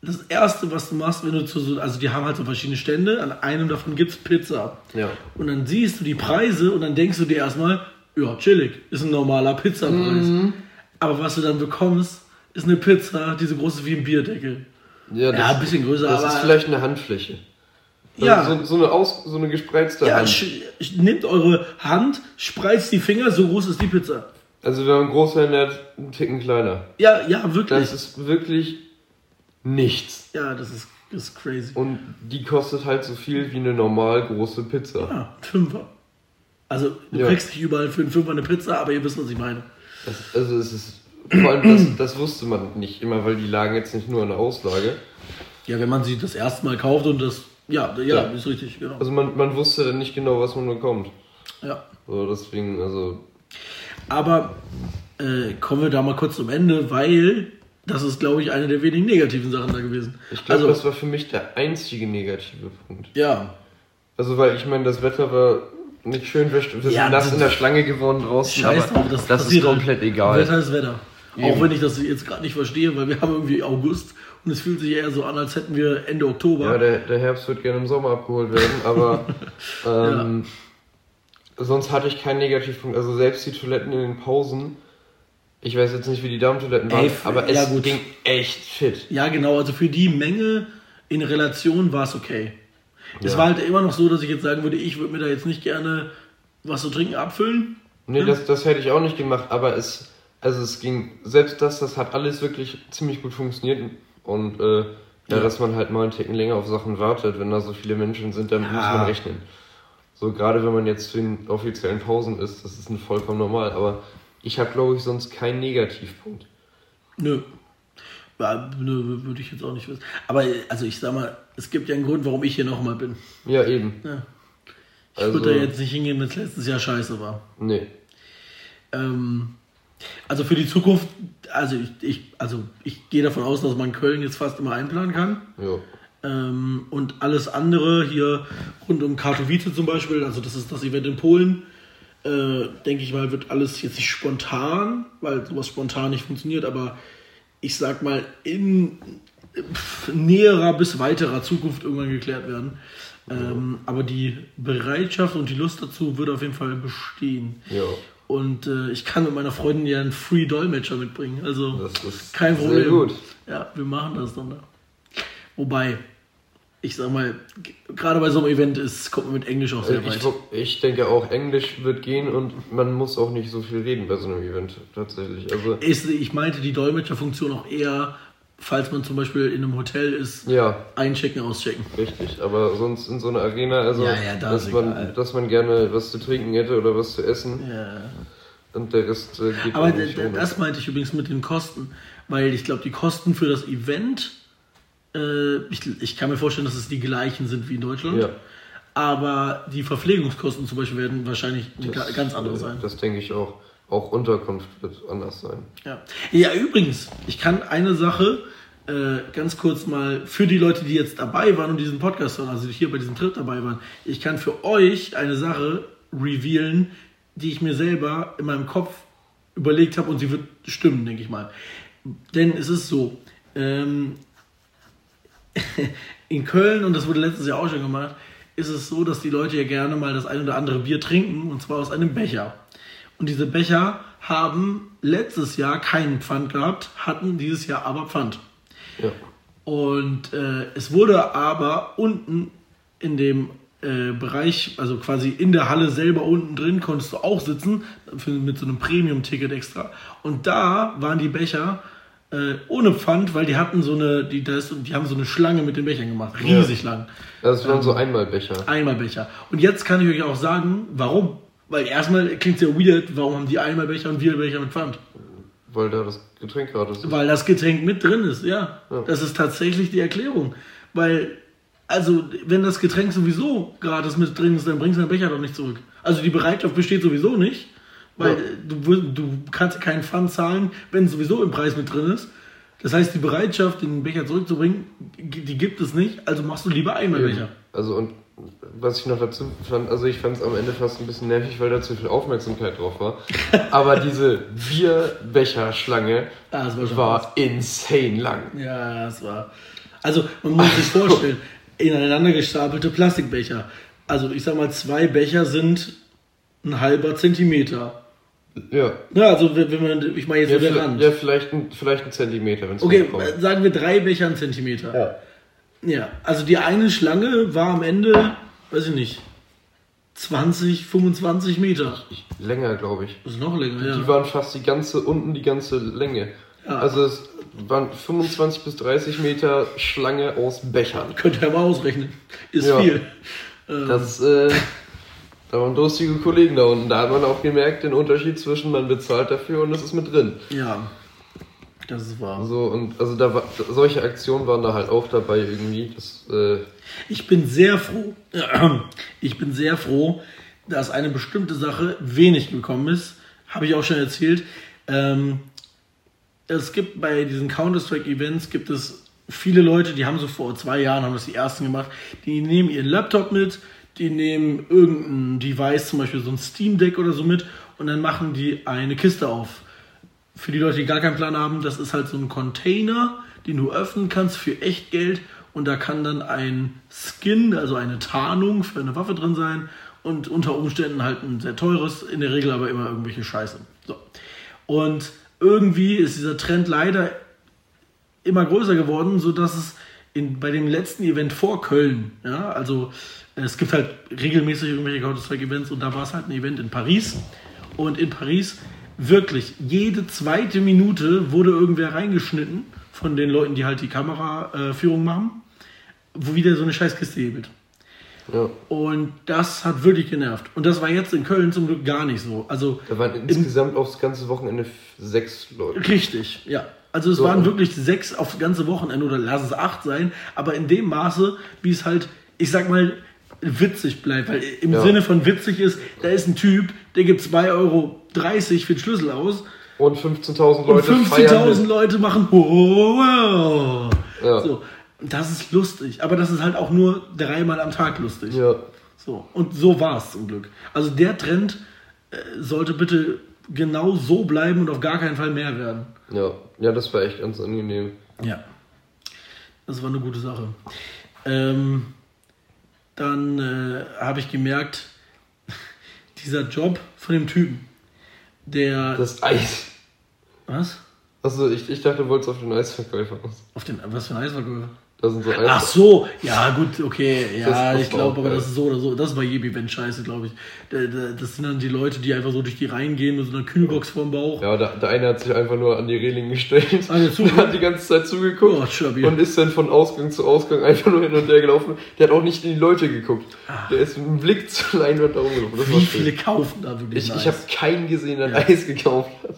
das Erste, was du machst, wenn du zu so, also die haben halt so verschiedene Stände, an einem davon gibt es Pizza. Ja. Und dann siehst du die Preise und dann denkst du dir erstmal, ja, chillig. Ist ein normaler Pizzapreis. Mhm. Aber was du dann bekommst, ist eine Pizza, die so groß ist wie ein Bierdeckel. Ja, Ja, ein bisschen größer, Das aber- ist vielleicht eine Handfläche. Ja. So, so, eine, Aus, so eine gespreizte Ja, Hand. nehmt eure Hand, spreizt die Finger, so groß ist die Pizza. Also wenn man groß werden hat, einen Ticken kleiner. Ja, ja, wirklich. Das ist wirklich nichts. ja, das ist, das ist crazy. Und die kostet halt so viel wie eine normal große Pizza. Ja, Fünfer. Also, du Ja. kriegst nicht überall für einen Fünfer eine Pizza, aber ihr wisst, was ich meine. Das, also es ist, vor allem das, das wusste man nicht immer, weil die lagen jetzt nicht nur in der Auslage. Ja, wenn man sie das erste Mal kauft und das. Ja, ja, Ja. ist richtig, genau. Also man, man wusste dann nicht genau, was man bekommt. Ja. So, deswegen, also, Aber äh, kommen wir da mal kurz zum Ende, weil das ist, glaube ich, eine der wenigen negativen Sachen da gewesen. ich glaube, also, das war für mich der einzige negative Punkt. ja, Also, weil ich meine, das Wetter war nicht schön, wir wir sind Ja, nass das- in der Schlange geworden draußen, scheiß aber drauf, das, das ist halt. komplett egal. Wetter ist Wetter. Eben. Auch wenn ich das jetzt gerade nicht verstehe, weil wir haben irgendwie August und es fühlt sich eher so an, als hätten wir Ende Oktober. Ja, der, der Herbst wird gerne im Sommer abgeholt werden, aber ähm, sonst hatte ich keinen Negativpunkt. Also selbst die Toiletten in den Pausen, ich weiß jetzt nicht, wie die Damentoiletten waren, Ey, aber ja, es gut. ging echt fit. Ja, genau, also für die Menge in Relation war es okay. Es Ja. war halt immer noch so, dass ich jetzt sagen würde, ich würde mir da jetzt nicht gerne was zu trinken abfüllen. Nee, das, das hätte ich auch nicht gemacht, aber es, also es ging, selbst das, das hat alles wirklich ziemlich gut funktioniert und äh, ja, dass man halt mal einen Ticken länger auf Sachen wartet, wenn da so viele Menschen sind, damit Ja. muss man rechnen. So, gerade wenn man jetzt in offiziellen Pausen ist, das ist ein vollkommen normal, aber ich habe, glaube ich, sonst keinen Negativpunkt. Nö. Ja, nö, würde ich jetzt auch nicht wissen. Aber also ich sag mal, es gibt ja einen Grund, warum ich hier nochmal bin. Ja, eben. Ja. Ich Also- würde da jetzt nicht hingehen, wenn es letztes Jahr scheiße war. Nee. Ähm, also für die Zukunft, also ich, ich, also ich gehe davon aus, dass man Köln jetzt fast immer einplanen kann. Ja. Ähm, und alles andere hier rund um Katowice zum Beispiel, also das ist das Event in Polen, äh, denke ich mal, wird alles jetzt nicht spontan, weil sowas spontan nicht funktioniert, aber ich sag mal in näherer bis weiterer Zukunft irgendwann geklärt werden. Ähm, aber die Bereitschaft und die Lust dazu würde auf jeden Fall bestehen. Ja. Und äh, ich kann mit meiner Freundin ja einen Free Dolmetscher mitbringen. Also kein sehr Problem. gut. Ja, wir machen das dann da. Wobei, ich sag mal, gerade bei so einem Event ist, kommt man mit Englisch auch sehr Also weit. ich, ich denke auch, Englisch wird gehen und man muss auch nicht so viel reden bei so einem Event tatsächlich. Also Ich, ich meinte die Dolmetscherfunktion auch eher, falls man zum Beispiel in einem Hotel ist, ja, einchecken, auschecken. richtig. Aber sonst in so einer Arena, also Ja, ja, da dass, man, egal. dass man gerne was zu trinken hätte oder was zu essen Ja. und der Rest äh, geht Aber nicht ohne. das meinte ich übrigens mit den Kosten, weil ich glaube, die Kosten für das Event, äh, ich, ich kann mir vorstellen, dass es die gleichen sind wie in Deutschland. Ja. Aber die Verpflegungskosten zum Beispiel werden wahrscheinlich ga- ganz andere äh, sein. Das denke ich auch. Auch Unterkunft wird anders sein. Ja. ja, übrigens, ich kann eine Sache äh, ganz kurz mal für die Leute, die jetzt dabei waren und diesen Podcast hören, also hier bei diesem Trip dabei waren, ich kann für euch eine Sache revealen, die ich mir selber in meinem Kopf überlegt habe und sie wird stimmen, denke ich mal. Denn es ist so, ähm, in Köln, und das wurde letztes Jahr auch schon gemacht, ist es so, dass die Leute ja gerne mal das ein oder andere Bier trinken, und zwar aus einem Becher. Und diese Becher haben letztes Jahr keinen Pfand gehabt, hatten dieses Jahr aber Pfand. Ja. Und äh, es wurde aber unten in dem äh, Bereich, also quasi in der Halle selber unten drin, konntest du auch sitzen, für, mit so einem Premium-Ticket extra. Und da waren die Becher äh, ohne Pfand, weil die hatten so eine, die, da ist, die haben so eine Schlange mit den Bechern gemacht, riesig lang. Das waren Ähm. so Einmalbecher. Einmalbecher. Und jetzt kann ich euch auch sagen, warum. Weil erstmal klingt es ja weird, warum haben die Einmalbecher und wir Becher mit Pfand? Weil da das Getränk gerade ist. Weil das Getränk mit drin ist, ja. Ja. Das ist tatsächlich die Erklärung. Weil, also, wenn das Getränk sowieso gratis mit drin ist, dann bringst du den Becher doch nicht zurück. Also die Bereitschaft besteht sowieso nicht, weil Ja. du, du kannst keinen Pfand zahlen, wenn es sowieso im Preis mit drin ist. Das heißt, die Bereitschaft, den Becher zurückzubringen, die gibt es nicht, also machst du lieber Einmalbecher. Also und was ich noch dazu fand, also ich fand es am Ende fast ein bisschen nervig, weil da zu viel Aufmerksamkeit drauf war. Aber diese Bierbecherschlange Ah, war war insane lang. Ja, das war. Also, man muss sich vorstellen, ineinander gestapelte Plastikbecher. Also, ich sag mal, zwei Becher sind ein halber Zentimeter. Ja. Ja, also wenn man, ich meine jetzt Ja, so der vielleicht, Rand. ja, vielleicht, ein, vielleicht ein Zentimeter, wenn es Okay, sagen wir drei Becher einen Zentimeter. Ja. Ja, also die eine Schlange war am Ende, weiß ich nicht, 20, 25 Meter. Länger, glaube ich. Das ist noch länger, ja. Die waren fast die ganze, unten die ganze Länge. Ja. Also es waren 25 bis 30 Meter Schlange aus Bechern. Könnt ihr mal ausrechnen. Ist Ja. viel. Ähm, Das, äh, da waren lustige Kollegen da unten. Da hat man auch gemerkt, den Unterschied zwischen man bezahlt dafür und es ist mit drin. ja, das ist wahr. So, und also da war, solche Aktionen waren da halt auch dabei irgendwie. Das, äh, Ich bin sehr froh, ich bin sehr froh, dass eine bestimmte Sache wenig gekommen ist. Habe ich auch schon erzählt. Ähm, es gibt bei diesen Counter-Strike-Events gibt es viele Leute, die haben so vor zwei Jahren, haben das die ersten gemacht, die nehmen ihren Laptop mit, die nehmen irgendein Device, zum Beispiel so ein Steam Deck oder so mit und dann machen die eine Kiste auf. Für die Leute, die gar keinen Plan haben, das ist halt so ein Container, den du öffnen kannst für echt Geld und da kann dann ein Skin, also eine Tarnung für eine Waffe drin sein und unter Umständen halt ein sehr teures, in der Regel aber immer irgendwelche Scheiße. So. Und irgendwie ist dieser Trend leider immer größer geworden, sodass es in, bei dem letzten Event vor Köln, ja, also es gibt halt regelmäßig irgendwelche Counter-Strike-Events und da war es halt ein Event in Paris und in Paris wirklich jede zweite Minute wurde irgendwer reingeschnitten von den Leuten, die halt die Kameraführung machen, wo wieder so eine Scheißkiste hebelt. ja. Und das hat wirklich genervt. Und das war jetzt in Köln zum Glück gar nicht so. Also Da waren insgesamt aufs ganze Wochenende sechs Leute. Richtig, ja. Also es So. waren wirklich sechs aufs ganze Wochenende oder lass es acht sein, aber in dem Maße, wie es halt, ich sag mal, witzig bleibt. Weil im Ja. Sinne von witzig ist, da ist ein Typ, der gibt 2,30 Euro für den Schlüssel aus Und 15.000 und Leute feiern 15.000 mit. Leute machen wow. Ja. So, das ist lustig, aber das ist halt auch nur dreimal am Tag lustig. Ja. So, und so war es zum Glück. Also der Trend äh, sollte bitte genau so bleiben und auf gar keinen Fall mehr werden. Ja. Ja, das war echt ganz angenehm. Ja. Das war eine gute Sache. Ähm, dann äh, habe ich gemerkt, dieser Job von dem Typen, der. Das Eis. was? Achso, ich, ich dachte, du wolltest auf den Eisverkäufer aus. Auf den, was für ein Eisverkäufer? Da sind so. Ach so, ja gut, okay, ja, Das ich glaube, aber das ist so oder so, das ist bei jedem Event scheiße, glaube ich. Da- da- Das sind dann die Leute, die einfach so durch die Reihen gehen mit so einer Kühlbox vorm Bauch. Ja, der, der eine hat sich einfach nur an die Reling gestellt. Ah, der zu- und hat die ganze Zeit zugeguckt. Oh, und ist dann von Ausgang zu Ausgang einfach nur hin und her gelaufen. Der hat auch nicht in die Leute geguckt. Der ist mit dem Blick zur Leinwand da rumgelaufen. Das Ah. Wie schön. viele kaufen da wirklich Ich, ich habe keinen gesehen, der ein Eis gekauft hat.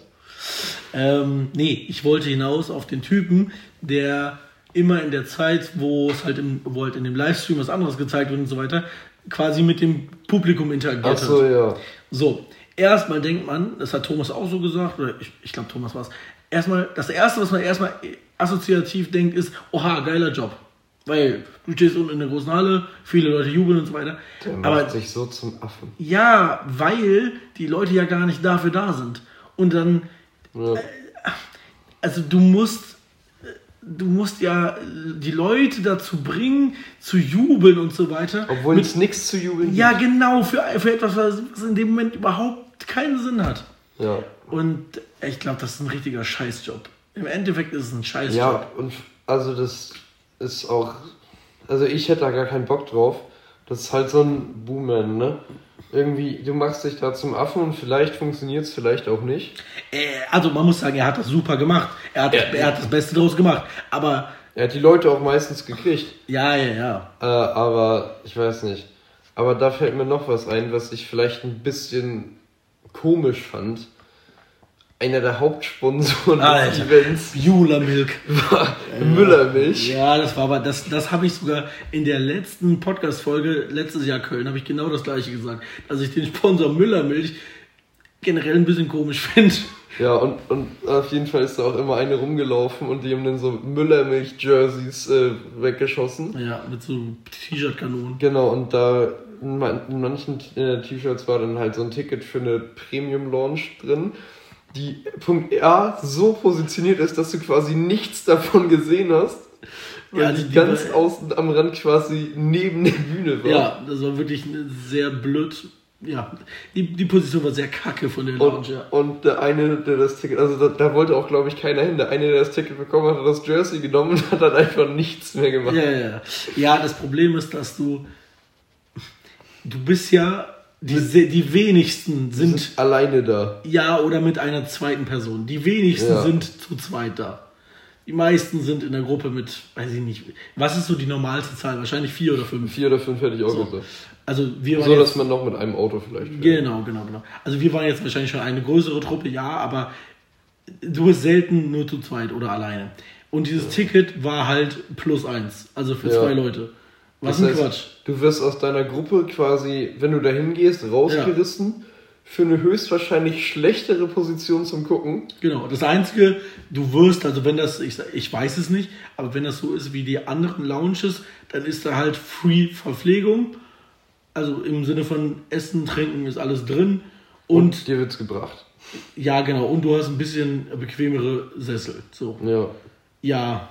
Ähm, nee, ich wollte hinaus auf den Typen, der immer in der Zeit, wo es halt, im, wo halt in dem Livestream was anderes gezeigt wird und so weiter, quasi mit dem Publikum interagiert Ach so, hat. ja. So, erstmal denkt man, das hat Thomas auch so gesagt, oder ich, ich glaube, Thomas war es, erstmal, das erste, was man erstmal assoziativ denkt, ist, oha, geiler Job. Weil du stehst unten in der großen Halle, viele Leute jubeln und so weiter. Der macht Aber sich so zum Affen. ja, weil die Leute ja gar nicht dafür da sind. Und dann, Ja. also du musst, du musst ja die Leute dazu bringen, zu jubeln und so weiter. Obwohl Mit, es nichts zu jubeln ja, genau, für, für etwas, was in dem Moment überhaupt keinen Sinn hat. gibt. Ja. Und ich glaube, das ist ein richtiger Scheißjob. Im Endeffekt ist es ein Scheißjob. Ja, und also das ist auch. Also ich hätte da gar keinen Bock drauf. Das ist halt so ein Boomerang, ne? Irgendwie, du machst dich da zum Affen und vielleicht funktioniert es, vielleicht auch nicht. Äh, Also man muss sagen, er hat das super gemacht. Er hat, Ja. er hat das Beste daraus gemacht. Aber Er hat die Leute auch meistens gekriegt. ja, ja, ja. Äh, aber ich weiß nicht. Aber da fällt mir noch was ein, was ich vielleicht ein bisschen komisch fand. Einer der Hauptsponsoren des Alter. Events Beulah Milk. war Müllermilch. Ja, das war aber, das, das habe ich sogar in der letzten Podcast-Folge, letztes Jahr Köln, habe ich genau das gleiche gesagt. Dass ich den Sponsor Müllermilch generell ein bisschen komisch finde. Ja, und, und auf jeden Fall ist da auch immer eine rumgelaufen und die haben dann so Müllermilch-Jerseys äh, weggeschossen. Ja, mit so T-Shirt-Kanonen. Genau, und da in manchen äh, T-Shirts war dann halt so ein Ticket für eine Premium-Launch drin, die Punkt A so positioniert ist, dass du quasi nichts davon gesehen hast. Weil Ja, also die die ganz war- außen am Rand quasi neben der Bühne war. Ja, das war wirklich sehr blöd ja, die, die Position war sehr kacke von der Und, Lounge, ja. und der eine, der das Ticket, also da, da wollte auch, glaube ich, keiner hin. Der eine, der das Ticket bekommen hat, hat das Jersey genommen und hat dann einfach nichts mehr gemacht. Ja, ja, ja. Ja, das Problem ist, dass du. Du bist ja. Die, die wenigsten sind. sind alleine da. Ja, oder mit einer zweiten Person. Die wenigsten Ja. sind zu zweit da. Die meisten sind in der Gruppe mit, weiß ich nicht. Was ist so die normalste Zahl? Wahrscheinlich vier oder fünf. Vier oder fünf hätte ich auch So. gesagt. Also wir waren So, jetzt, dass man noch mit einem Auto vielleicht fährt. Genau, genau, genau. Also wir waren jetzt wahrscheinlich schon eine größere Truppe, ja, aber du bist selten nur zu zweit oder alleine. Und dieses Ticket war halt plus eins, also für Ja. zwei Leute. Was Das heißt, Quatsch. Du wirst aus deiner Gruppe quasi, wenn du da hingehst, rausgerissen für eine höchstwahrscheinlich schlechtere Position zum Gucken. Genau, das Einzige, du wirst, also wenn das, ich, ich weiß es nicht, aber wenn das so ist wie die anderen Lounges, dann ist da halt Free Verpflegung. Also im Sinne von Essen, Trinken ist alles drin. Und dir wird's gebracht. ja, genau, und du hast ein bisschen bequemere Sessel. So. Ja. Ja,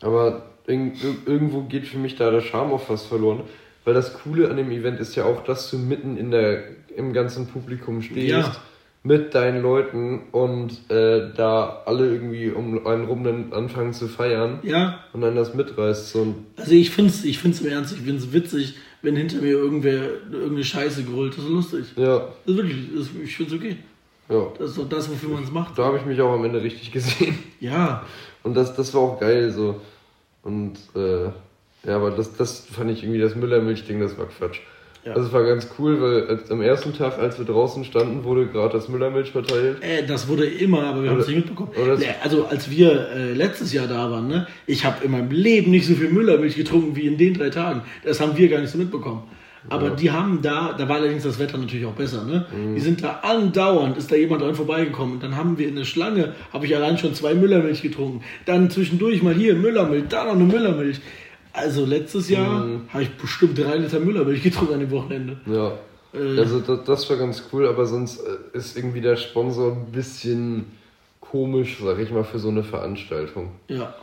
Aber irgendwo geht für mich da der Charme auch fast verloren. Weil das Coole an dem Event ist ja auch, dass du mitten in der, im ganzen Publikum stehst. Ja. Mit deinen Leuten und äh, da alle irgendwie um einen rum dann anfangen zu feiern ja, und dann das mitreißt. So Also ich finde es ich find's im Ernst, ich finde es witzig, wenn hinter mir irgendwer irgendeine Scheiße gerollt. Das ist lustig. ja, Das ist wirklich, das, ich finde es okay. ja. Das ist doch das, wofür man es macht. Da habe ich mich auch am Ende richtig gesehen. Ja, Und das, das war auch geil so. Und äh, ja, aber das, das fand ich irgendwie, das Müllermilch-Ding, das war Quatsch. Ja. Also es war ganz cool, weil als, am ersten Tag, als wir draußen standen, wurde gerade das Müllermilch verteilt. äh, das wurde immer, aber wir haben es nicht mitbekommen. also als wir äh, letztes Jahr da waren, ne, ich habe in meinem Leben nicht so viel Müllermilch getrunken wie in den drei Tagen. Das haben wir gar nicht so mitbekommen. Aber die haben da, da war allerdings das Wetter natürlich auch besser, ne? Mhm. Die sind da andauernd, ist da jemand dran vorbeigekommen. Und dann haben wir in der Schlange, habe ich allein schon zwei Müllermilch getrunken. Dann zwischendurch mal hier Müllermilch, da noch eine Müllermilch. Also letztes Jahr Mhm. habe ich bestimmt drei Liter Müllermilch getrunken an dem Wochenende. Ja. Äh. Also das, das war ganz cool, aber sonst äh, ist irgendwie der Sponsor ein bisschen komisch, sag ich mal, für so eine Veranstaltung. Ja.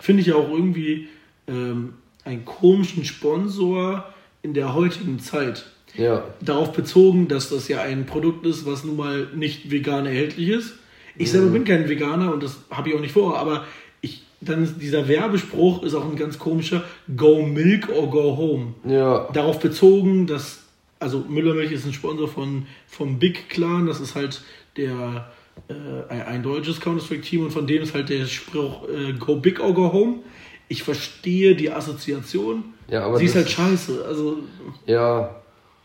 Finde ich auch irgendwie ähm, einen komischen Sponsor in der heutigen Zeit. Ja. Darauf bezogen, dass das ja ein Produkt ist, was nun mal nicht vegan erhältlich ist. Ich selber bin kein Veganer und das habe ich auch nicht vor, aber ich, dann dieser Werbespruch ist auch ein ganz komischer Go Milk or Go Home. Ja. Darauf bezogen, dass, also Müllermilch ist ein Sponsor von, vom Big Clan, das ist halt der, äh, ein, ein deutsches Counter-Strike-Team und von dem ist halt der Spruch äh, Go Big or Go Home. Ich verstehe die Assoziation. Ja, aber Sie ist halt scheiße. Also Ja.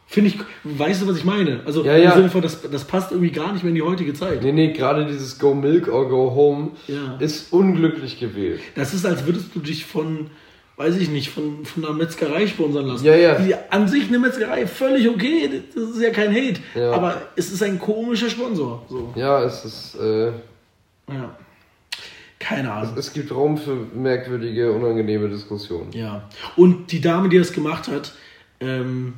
finde ich, weißt du, was ich meine? Also Ja, im ja. Sinne von, das, das passt irgendwie gar nicht mehr in die heutige Zeit. Nee, nee, gerade dieses Go Milk or Go Home Ja. ist unglücklich gewählt. Das ist, als würdest du dich von, weiß ich nicht, von, von einer Metzgerei sponsern lassen. Ja, ja. Die, an sich eine Metzgerei, völlig okay, das ist ja kein Hate. Ja. Aber es ist ein komischer Sponsor. So. Ja, es ist, äh, Ja. Keine Ahnung. es gibt Raum für merkwürdige, unangenehme Diskussionen. Ja. Und die Dame, die das gemacht hat, ähm,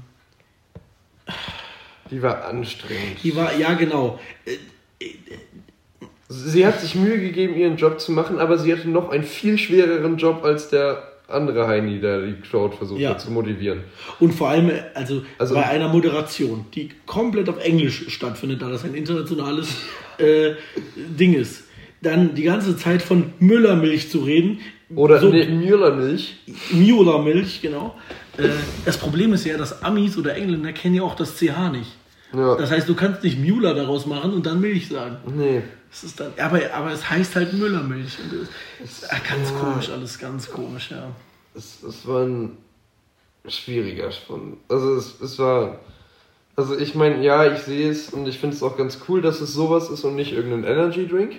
Die war anstrengend. die war, ja genau, Äh, Sie hat sich Mühe gegeben, ihren Job zu machen, aber sie hatte noch einen viel schwereren Job als der andere Heini, der die Crowd versucht Ja. hat zu motivieren. Und vor allem, äh, also, Also- bei einer Moderation, die komplett auf Englisch stattfindet, da das ein internationales äh, Ding ist, dann die ganze Zeit von Müllermilch zu reden. Oder so, Müllermilch. Mühlermilch, genau. Äh, das Problem ist ja, dass Amis oder Engländer kennen ja auch das CH nicht. Ja. Das heißt, du kannst nicht Müller daraus machen und dann Milch sagen. nee. Das ist dann, aber, aber es heißt halt Müllermilch. Und das ist ganz komisch, alles ganz komisch, ja. Es, es war ein schwieriger Spannend. Also es, es war. Also ich meine, ja, ich sehe es und ich finde es auch ganz cool, dass es sowas ist und nicht irgendein Energy Drink.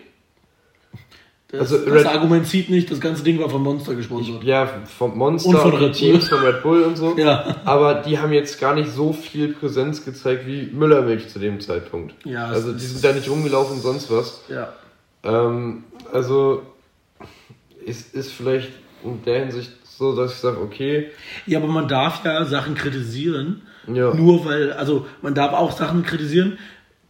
Das, Also das Red- Argument zieht nicht, das ganze Ding war von Monster gesponsert. Ja, vom Monster Und von Red Bull. Teams von Red Bull und so. Ja. Aber die haben jetzt gar nicht so viel Präsenz gezeigt wie Müllermilch zu dem Zeitpunkt. Ja, also die sind da nicht rumgelaufen und sonst was. Ja. Ähm, also ist, ist vielleicht in der Hinsicht so, dass ich sage, okay, Ja, aber man darf ja Sachen kritisieren. Ja. Nur weil, also man darf auch Sachen kritisieren,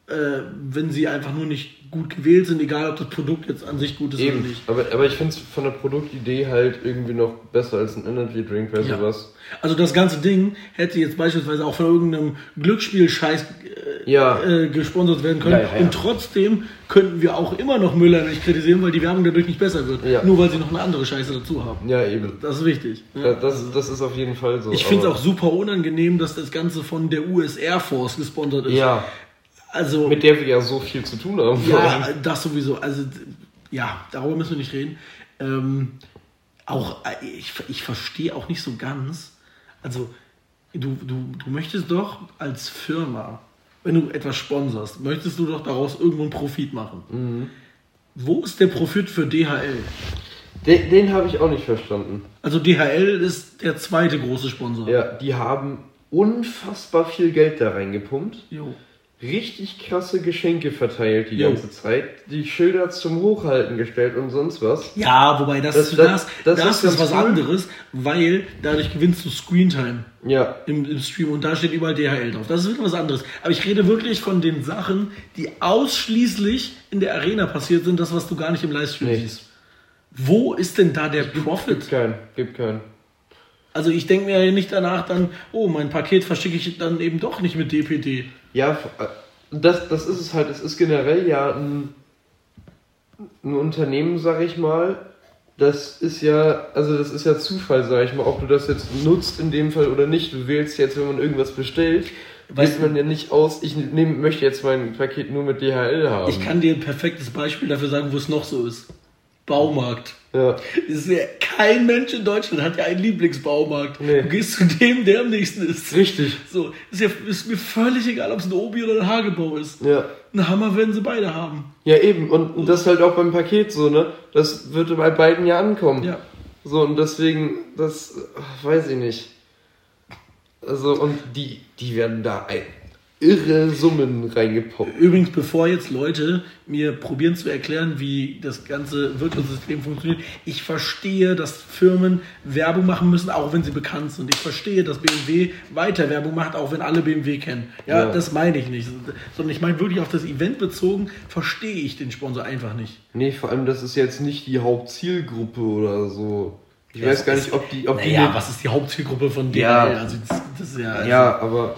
äh, wenn sie einfach nur nicht gut gewählt sind, egal ob das Produkt jetzt an sich gut ist Eben. oder nicht. Aber, aber ich finde es von der Produktidee halt irgendwie noch besser als ein Energy Drink bei Ja. sowas. Also das ganze Ding hätte jetzt beispielsweise auch von irgendeinem Glücksspiel-Scheiß äh, Ja. äh, gesponsert werden können. Ja. Und trotzdem könnten wir auch immer noch Müller nicht kritisieren, weil die Werbung dadurch nicht besser wird. Nur weil sie noch eine andere Scheiße dazu haben. Ja, eben. Das ist wichtig. Da- Das, das ist auf jeden Fall so. Ich finde es auch super unangenehm, dass das Ganze von der US Air Force gesponsert ist. Ja, Also, mit der wir ja so viel zu tun haben. ja, das sowieso. Also, ja, darüber müssen wir nicht reden. Ähm, auch, ich, ich verstehe auch nicht so ganz. Also, du, du, du möchtest doch als Firma, wenn du etwas sponsorst, möchtest du doch daraus irgendwo einen Profit machen. Mhm. Wo ist der Profit für DHL? Den, den habe ich auch nicht verstanden. Also, DHL ist der zweite große Sponsor. Ja, die haben unfassbar viel Geld da reingepumpt. Jo. Richtig krasse Geschenke verteilt die ganze Zeit. Die Schilder zum Hochhalten gestellt und sonst was. Ja, wobei das, Das- das, das- ist was anderes, weil dadurch gewinnst du Screentime Ja, im, Stream und da steht überall DHL drauf. Das ist wieder was anderes. Aber ich rede wirklich von den Sachen, die ausschließlich in der Arena passiert sind, das, was du gar nicht im Livestream siehst. Wo ist denn da der gibt Profit? keinen, gibt keinen. Also ich denke mir ja nicht danach dann, oh, mein Paket verschicke ich dann eben doch nicht mit DPD. Ja, äh, das, das ist es halt. Es ist generell ja ein, ein Unternehmen, sag ich mal. Das ist ja, also das ist ja Zufall, sag ich mal, ob du das jetzt nutzt in dem Fall oder nicht. Du wählst jetzt, wenn man irgendwas bestellt, wählt man ja nicht aus, ich nehm, möchte jetzt mein Paket nur mit DHL haben. Ich kann dir ein perfektes Beispiel dafür sagen, wo es noch so ist. Baumarkt. ja. Ist ja, kein Mensch in Deutschland hat ja einen Lieblingsbaumarkt. Nee. Du gehst zu dem, der am nächsten ist. Richtig. So, ist, ja, ist mir völlig egal, ob es ein Obi oder ein Hagebau ist. Ja. Ein Hammer werden sie beide haben. Ja, eben. Und, und das halt auch beim Paket so, ne? Das wird bei beiden ja ankommen. Ja. So, und deswegen, das ach, weiß ich nicht. Also, und die, die werden da ein, irre Summen reingepoppt. Übrigens, bevor jetzt Leute mir probieren zu erklären, wie das ganze Wirtschaftssystem funktioniert, ich verstehe, dass Firmen Werbung machen müssen, auch wenn sie bekannt sind. Ich verstehe, dass BMW weiter Werbung macht, auch wenn alle BMW kennen. Ja, Ja. das meine ich nicht. Sondern ich meine wirklich auf das Event bezogen, verstehe ich den Sponsor einfach nicht. Nee, vor allem, das ist jetzt nicht die Hauptzielgruppe oder so. Ich Ja, weiß gar nicht, ob die. Ob Naja, die was ist die Hauptzielgruppe von DHL? Ja. Also das, das ist ja. Also, ja, aber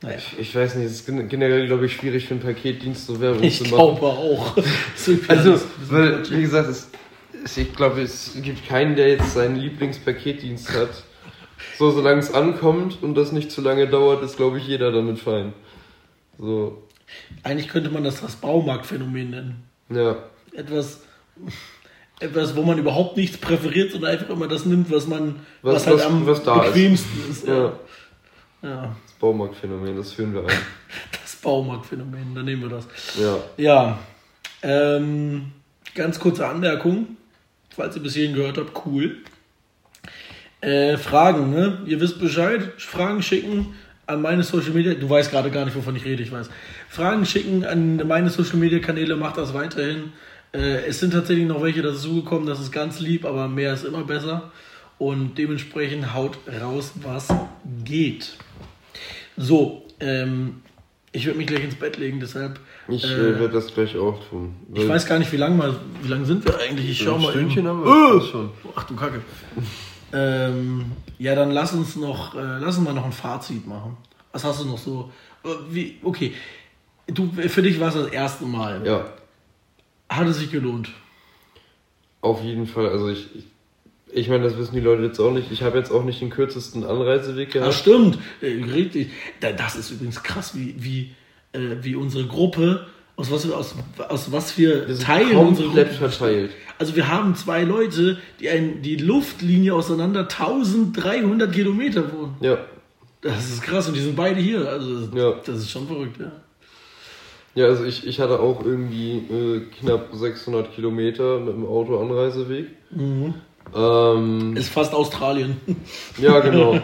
Naja. ich weiß nicht, es ist gen- generell, glaube ich, schwierig für einen Paketdienst so Werbung Ich zu machen. glaube auch. So, Also, weil, wie gesagt, es, ich glaube, es gibt keinen, der jetzt seinen Lieblingspaketdienst hat. So, solange es ankommt und das nicht zu lange dauert, ist, glaube ich, jeder damit fein. So, Eigentlich könnte man das das Baumarktphänomen nennen. ja. Etwas, etwas, wo man überhaupt nichts präferiert, sondern einfach immer das nimmt, was man, was, Was- halt was- am was da ist. bequemsten ist. Ja, ja. das Baumarktphänomen, das führen wir ein. Das Baumarktphänomen, dann nehmen wir das. Ja. Ja, ähm, ganz kurze Anmerkung, falls ihr bis hierhin gehört habt, cool. Äh, Fragen, ne? Ihr wisst Bescheid, Fragen schicken an meine Social Media, du weißt gerade gar nicht, wovon ich rede, ich weiß. Fragen schicken an meine Social Media Kanäle, macht das weiterhin. Äh, es sind tatsächlich noch welche dazugekommen, das ist ganz lieb, aber mehr ist immer besser. Und dementsprechend haut raus, was geht. So, ähm, ich werde mich gleich ins Bett legen, deshalb. Ich äh, äh, werde das gleich auch tun. ich weiß gar nicht, wie lange mal, wie lang sind wir eigentlich? Ich schau Ein mal. Stündchen eben. haben wir das schon. Ach du Kacke. ähm, ja, dann lass uns noch, äh, lass uns mal noch ein Fazit machen. Was hast du noch so? Äh, Wie, okay, du, für dich war es das erste Mal. Ja, Hat es sich gelohnt? auf jeden Fall. Also ich, ich, ich meine, das wissen die Leute jetzt auch nicht. Ich habe jetzt auch nicht den kürzesten Anreiseweg gehabt. stimmt, äh, richtig. Da- Das ist übrigens krass, wie, wie, äh, wie unsere Gruppe, aus was, wir- aus, aus was wir teilen unsere komplett Gruppe verteilt. Also wir haben zwei Leute, die ein, die Luftlinie auseinander 1300 Kilometer wohnen. Ja, Das ist krass und die sind beide hier. Also das, Ja. das ist schon verrückt, ja. Ja, also ich, ich hatte auch irgendwie äh, knapp 600 Kilometer mit dem Auto Anreiseweg. Ähm, Ist fast Australien. ja, genau.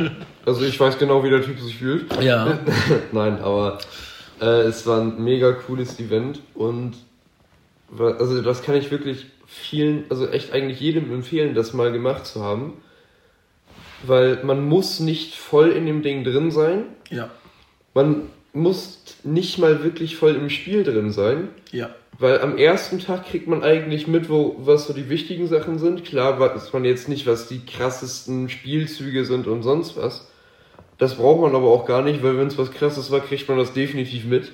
Also ich weiß genau, wie der Typ sich fühlt. Ja. Nein, aber äh, es war ein mega cooles Event und also das kann ich wirklich vielen, also echt eigentlich jedem empfehlen, das mal gemacht zu haben. Weil man muss nicht voll in dem Ding drin sein. Ja. Man, musst nicht mal wirklich voll im Spiel drin sein. Ja. Weil am ersten Tag kriegt man eigentlich mit, wo, was so die wichtigen Sachen sind. Klar weiß man jetzt nicht, was die krassesten Spielzüge sind und sonst was. Das braucht man aber auch gar nicht, weil wenn es was krasses war, kriegt man das definitiv mit.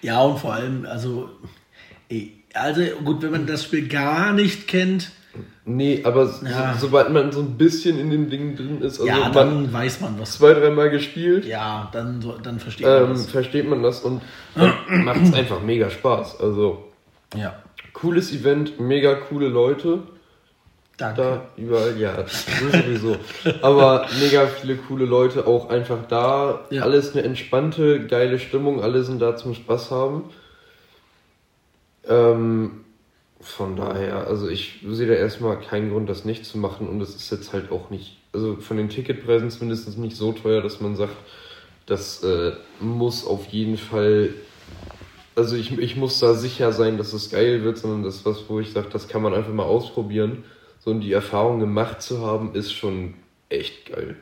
Ja, und vor allem, also, ey, also gut, wenn man das Spiel gar nicht kennt, Nee, aber so, Ja. sobald man so ein bisschen in dem Ding drin ist, also ja, man dann weiß man was. zwei, dreimal gespielt, Ja, dann, so- dann versteht man ähm, das. versteht man das und macht es einfach mega Spaß. Also Ja, cooles Event, mega coole Leute. danke. Da überall, ja, das sowieso. Aber mega viele coole Leute auch einfach da. Ja. Alles eine entspannte, geile Stimmung, alle sind da zum Spaß haben. Ähm, von daher, also ich sehe da erstmal keinen Grund, das nicht zu machen und es ist jetzt halt auch nicht, also von den Ticketpreisen zumindest nicht so teuer, dass man sagt, das äh, muss auf jeden Fall, also ich, ich muss da sicher sein, dass es geil wird, sondern das ist was, wo ich sage, das kann man einfach mal ausprobieren. So und die Erfahrung gemacht zu haben, ist schon echt geil.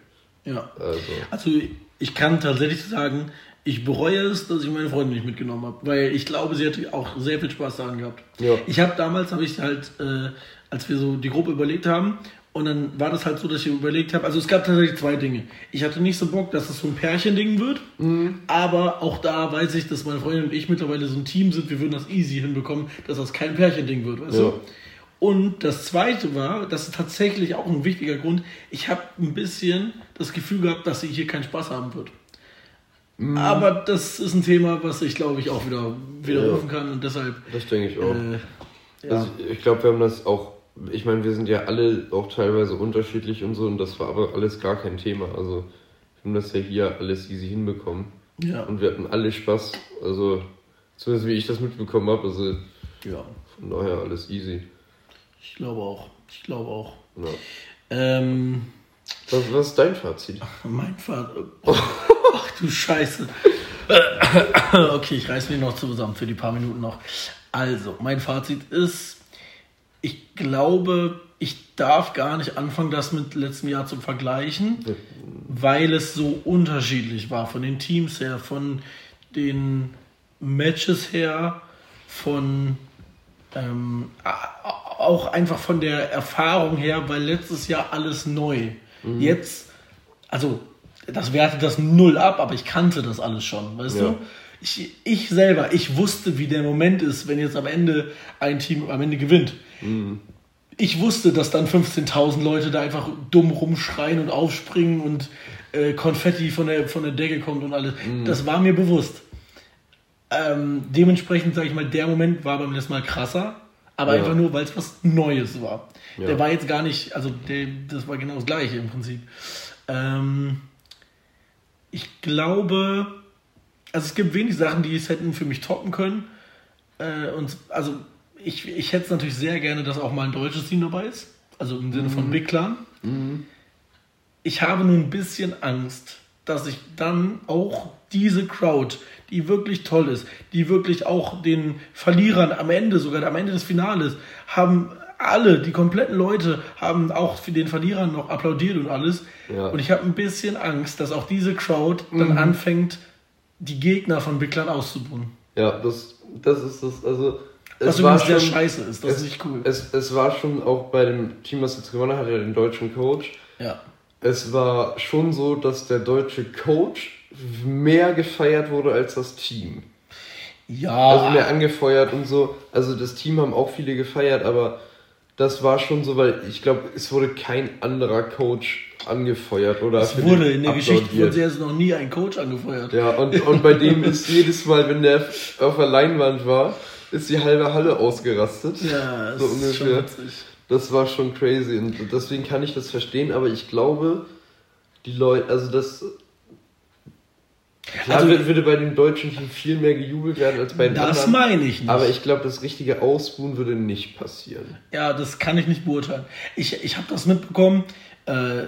Ja. Also, Also ich kann tatsächlich sagen, ich bereue es, dass ich meine Freundin nicht mitgenommen habe, weil ich glaube, sie hätte auch sehr viel Spaß daran gehabt. Ja. Ich habe damals, habe ich halt, äh, als wir so die Gruppe überlegt haben, und dann war das halt so, dass ich überlegt habe, also es gab tatsächlich zwei Dinge. Ich hatte nicht so Bock, dass es so ein Pärchending wird, aber auch da weiß ich, dass meine Freundin und ich mittlerweile so ein Team sind, wir würden das easy hinbekommen, dass das kein Pärchending wird, weißt Ja. du? Und das zweite war, das ist tatsächlich auch ein wichtiger Grund, ich habe ein bisschen das Gefühl gehabt, dass sie hier keinen Spaß haben wird. Aber das ist ein Thema, was ich glaube ich auch wieder widerrufen kann und deshalb. das denke ich auch. Äh, ja. Also ich glaube, wir haben das auch, ich meine, wir sind ja alle auch teilweise unterschiedlich und so und das war aber alles gar kein Thema. Also wir haben das ja hier alles easy hinbekommen ja, und wir hatten alle Spaß. Also zumindest wie ich das mitbekommen habe, also ja, von daher alles easy. ich glaube auch. Ich glaube auch. Ja. Ähm, Was, was ist dein Fazit? mein Vater. Du Scheiße. okay, ich reiß mich noch zusammen für die paar Minuten noch. Also, mein Fazit ist, ich glaube, ich darf gar nicht anfangen, das mit letztem Jahr zu vergleichen, weil es so unterschiedlich war. Von den Teams her, von den Matches her, von ähm, auch einfach von der Erfahrung her, weil letztes Jahr alles neu. Jetzt, also das wertet das null ab, aber ich kannte das alles schon, weißt Ja. du? Ich, ich selber, ich wusste, wie der Moment ist, wenn jetzt am Ende ein Team am Ende gewinnt. Ich wusste, dass dann 15.000 Leute da einfach dumm rumschreien und aufspringen und äh, Konfetti von der, von der Decke kommt und alles. Das war mir bewusst. Ähm, dementsprechend sage ich mal, der Moment war beim letzten Mal krasser, aber Ja. einfach nur, weil es was Neues war. Ja. Der war jetzt gar nicht, also der, das war genau das gleiche im Prinzip. Ähm, ich glaube, also es gibt wenig Sachen, die es hätten für mich toppen können. Äh, und also ich, ich hätte es natürlich sehr gerne, dass auch mal ein deutsches Team dabei ist. Also im Sinne von Big Clan. Ich habe nur ein bisschen Angst, dass ich dann auch diese Crowd, die wirklich toll ist, die wirklich auch den Verlierern am Ende, sogar am Ende des Finales, haben alle, die kompletten Leute, haben auch für den Verlierern noch applaudiert und alles. Ja. Und ich habe ein bisschen Angst, dass auch diese Crowd dann anfängt, die Gegner von Clan auszubuhen. Ja, das, das ist das, also. Was übrigens sehr scheiße ist, das ist nicht cool. Es, es war schon auch bei dem Team, was jetzt gewonnen hat, ja den deutschen Coach. Ja. Es war schon so, dass der deutsche Coach mehr gefeiert wurde als das Team. Ja, Also mehr angefeuert und so. Also das Team haben auch viele gefeiert, aber das war schon so, weil ich glaube, es wurde kein anderer Coach angefeuert oder es wurde in der Geschichte wurde jetzt noch nie ein Coach angefeuert. Ja, und, und bei dem ist jedes Mal, wenn der auf der Leinwand war, ist die halbe Halle ausgerastet. Ja, das so ist schon ungefähr. witzig. Das war schon crazy und deswegen kann ich das verstehen, aber ich glaube, die Leute, also das. Klar Also- würde, bei dem deutschen Team viel mehr gejubelt werden als bei den Das anderen. meine ich nicht. Aber ich glaube, das richtige Ausbuhen würde nicht passieren. Ja, das kann ich nicht beurteilen. Ich, ich habe das mitbekommen, äh,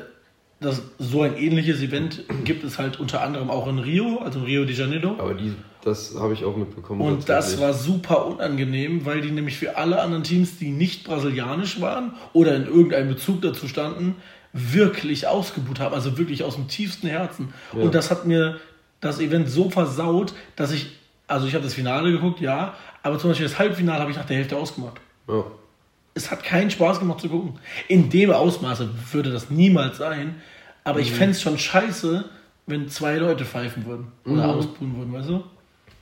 dass so ein ähnliches Event gibt es halt unter anderem auch in Rio, also in Rio de Janeiro. Aber die, das habe ich auch mitbekommen. Und das war super unangenehm, weil die nämlich für alle anderen Teams, die nicht brasilianisch waren oder in irgendeinem Bezug dazu standen, wirklich ausgebuht haben. Also wirklich aus dem tiefsten Herzen. Ja. Und das hat mir das Event so versaut, dass ich, also ich habe das Finale geguckt, ja, aber zum Beispiel das Halbfinale habe ich nach der Hälfte ausgemacht. Ja. Es hat keinen Spaß gemacht zu gucken. In dem Ausmaße würde das niemals sein, aber Mhm. ich fände es schon scheiße, wenn zwei Leute pfeifen würden oder Mhm. ausbuhen würden, weißt du?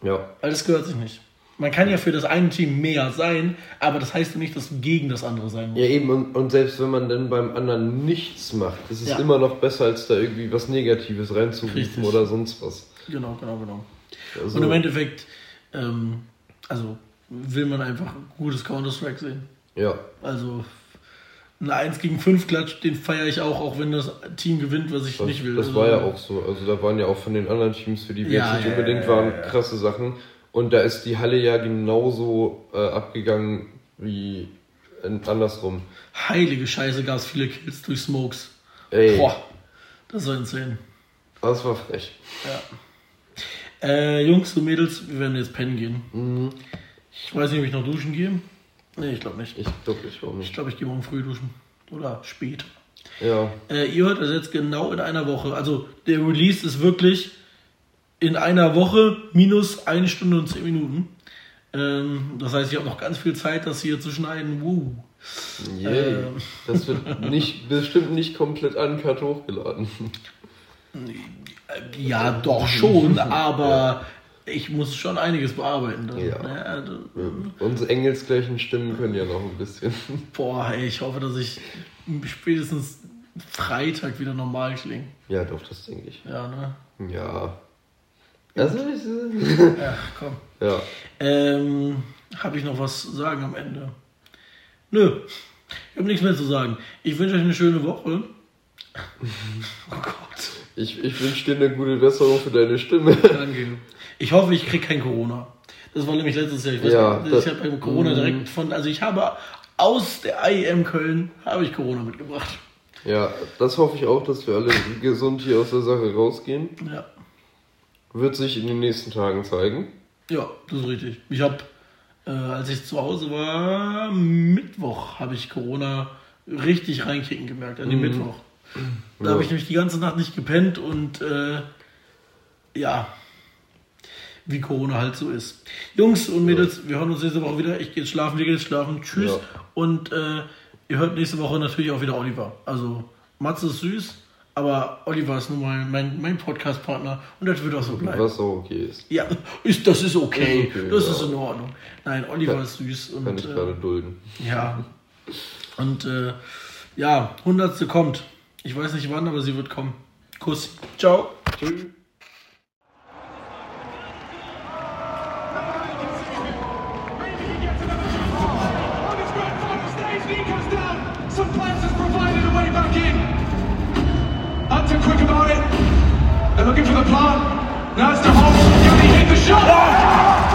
Ja. Weil das gehört sich nicht. Man kann ja für das eine Team mehr sein, aber das heißt ja nicht, dass du gegen das andere sein musst. Ja, eben, und, und selbst wenn man dann beim anderen nichts macht, ist es Ja. immer noch besser, als da irgendwie was Negatives reinzurufen Richtig. oder sonst was. Genau, genau, genau. Also, Und im Endeffekt, ähm, also will man einfach gutes Counter-Strike sehen. ja, Also ein 1 gegen 5 Klatsch, den feiere ich auch, auch wenn das Team gewinnt, was ich das, nicht will. das Also, war ja auch so. Also da waren ja auch von den anderen Teams, für die wir Ja, jetzt nicht ja, unbedingt ja, waren, krasse Sachen. Und da ist die Halle ja genauso äh, abgegangen wie in, andersrum. Heilige Scheiße, gab es viele Kills durch Smokes. Ey, Boah, das war insane. das war frech. Ja. Äh, Jungs und Mädels, wir werden jetzt pennen gehen. Mhm. Ich weiß nicht, ob ich noch duschen gehe. Nee, ich glaube nicht. Ich glaube ich auch Ich nicht. glaube, ich gehe morgen früh duschen. Oder später. Ja, Äh, ihr hört das jetzt genau in einer Woche. Also der Release ist wirklich in einer Woche minus eine Stunde und zehn Minuten. Ähm, das heißt, ich habe noch ganz viel Zeit, das hier zu schneiden. Woo. yay. Ähm. Das wird nicht, bestimmt nicht komplett uncut hochgeladen. Ja, doch schon, aber ich muss schon einiges bearbeiten. Dann, Ja. ne? Also, Unsere engelsgleichen Stimmen können ja noch ein bisschen. Boah, ey, ich hoffe, dass ich spätestens Freitag wieder normal klinge. Ja, doch, das denke ich. Ja, ne? Ja. Also, ich, Ja, komm. ja. Ähm, habe ich noch was zu sagen am Ende? Nö. Ich habe nichts mehr zu sagen. Ich wünsche euch eine schöne Woche. Oh Gott. Ich, ich wünsche dir eine gute Besserung für deine Stimme. Danke. Ich hoffe, ich kriege kein Corona. Das war nämlich letztes Jahr. Ich, weiß Ja, nicht, das- ich habe Corona direkt von, also ich habe aus der IEM Köln habe ich Corona mitgebracht. Ja, das hoffe ich auch, dass wir alle gesund hier aus der Sache rausgehen. Ja. Wird sich in den nächsten Tagen zeigen. Ja, das ist richtig. Ich habe, äh, als ich zu Hause war, Mittwoch habe ich Corona richtig reinkicken gemerkt, an dem Mittwoch. Da Ja. habe ich nämlich die ganze Nacht nicht gepennt und äh, ja, wie Corona halt so ist. Jungs und Mädels, wir hören uns nächste Woche wieder. Ich gehe jetzt schlafen, wir gehen jetzt schlafen. Tschüss. Ja. Und äh, ihr hört nächste Woche natürlich auch wieder Oliver. Also Matze ist süß, aber Oliver ist nun mal mein, mein Podcast-Partner und das wird auch so bleiben. Was auch okay ist. Ja, ist, das ist okay. Ist okay, das ja. ist in Ordnung. Nein, Oliver Kann- ist süß und Kann ich gerade äh, dulden. ja. Und äh, ja, hundertste kommt. Ich weiß nicht wann, aber sie wird kommen. Kuss. Ciao. Tschüss. Some plans has provided a way back in. Acting quick about it. They're looking for the plant. Now it's the hole. He hit the shot?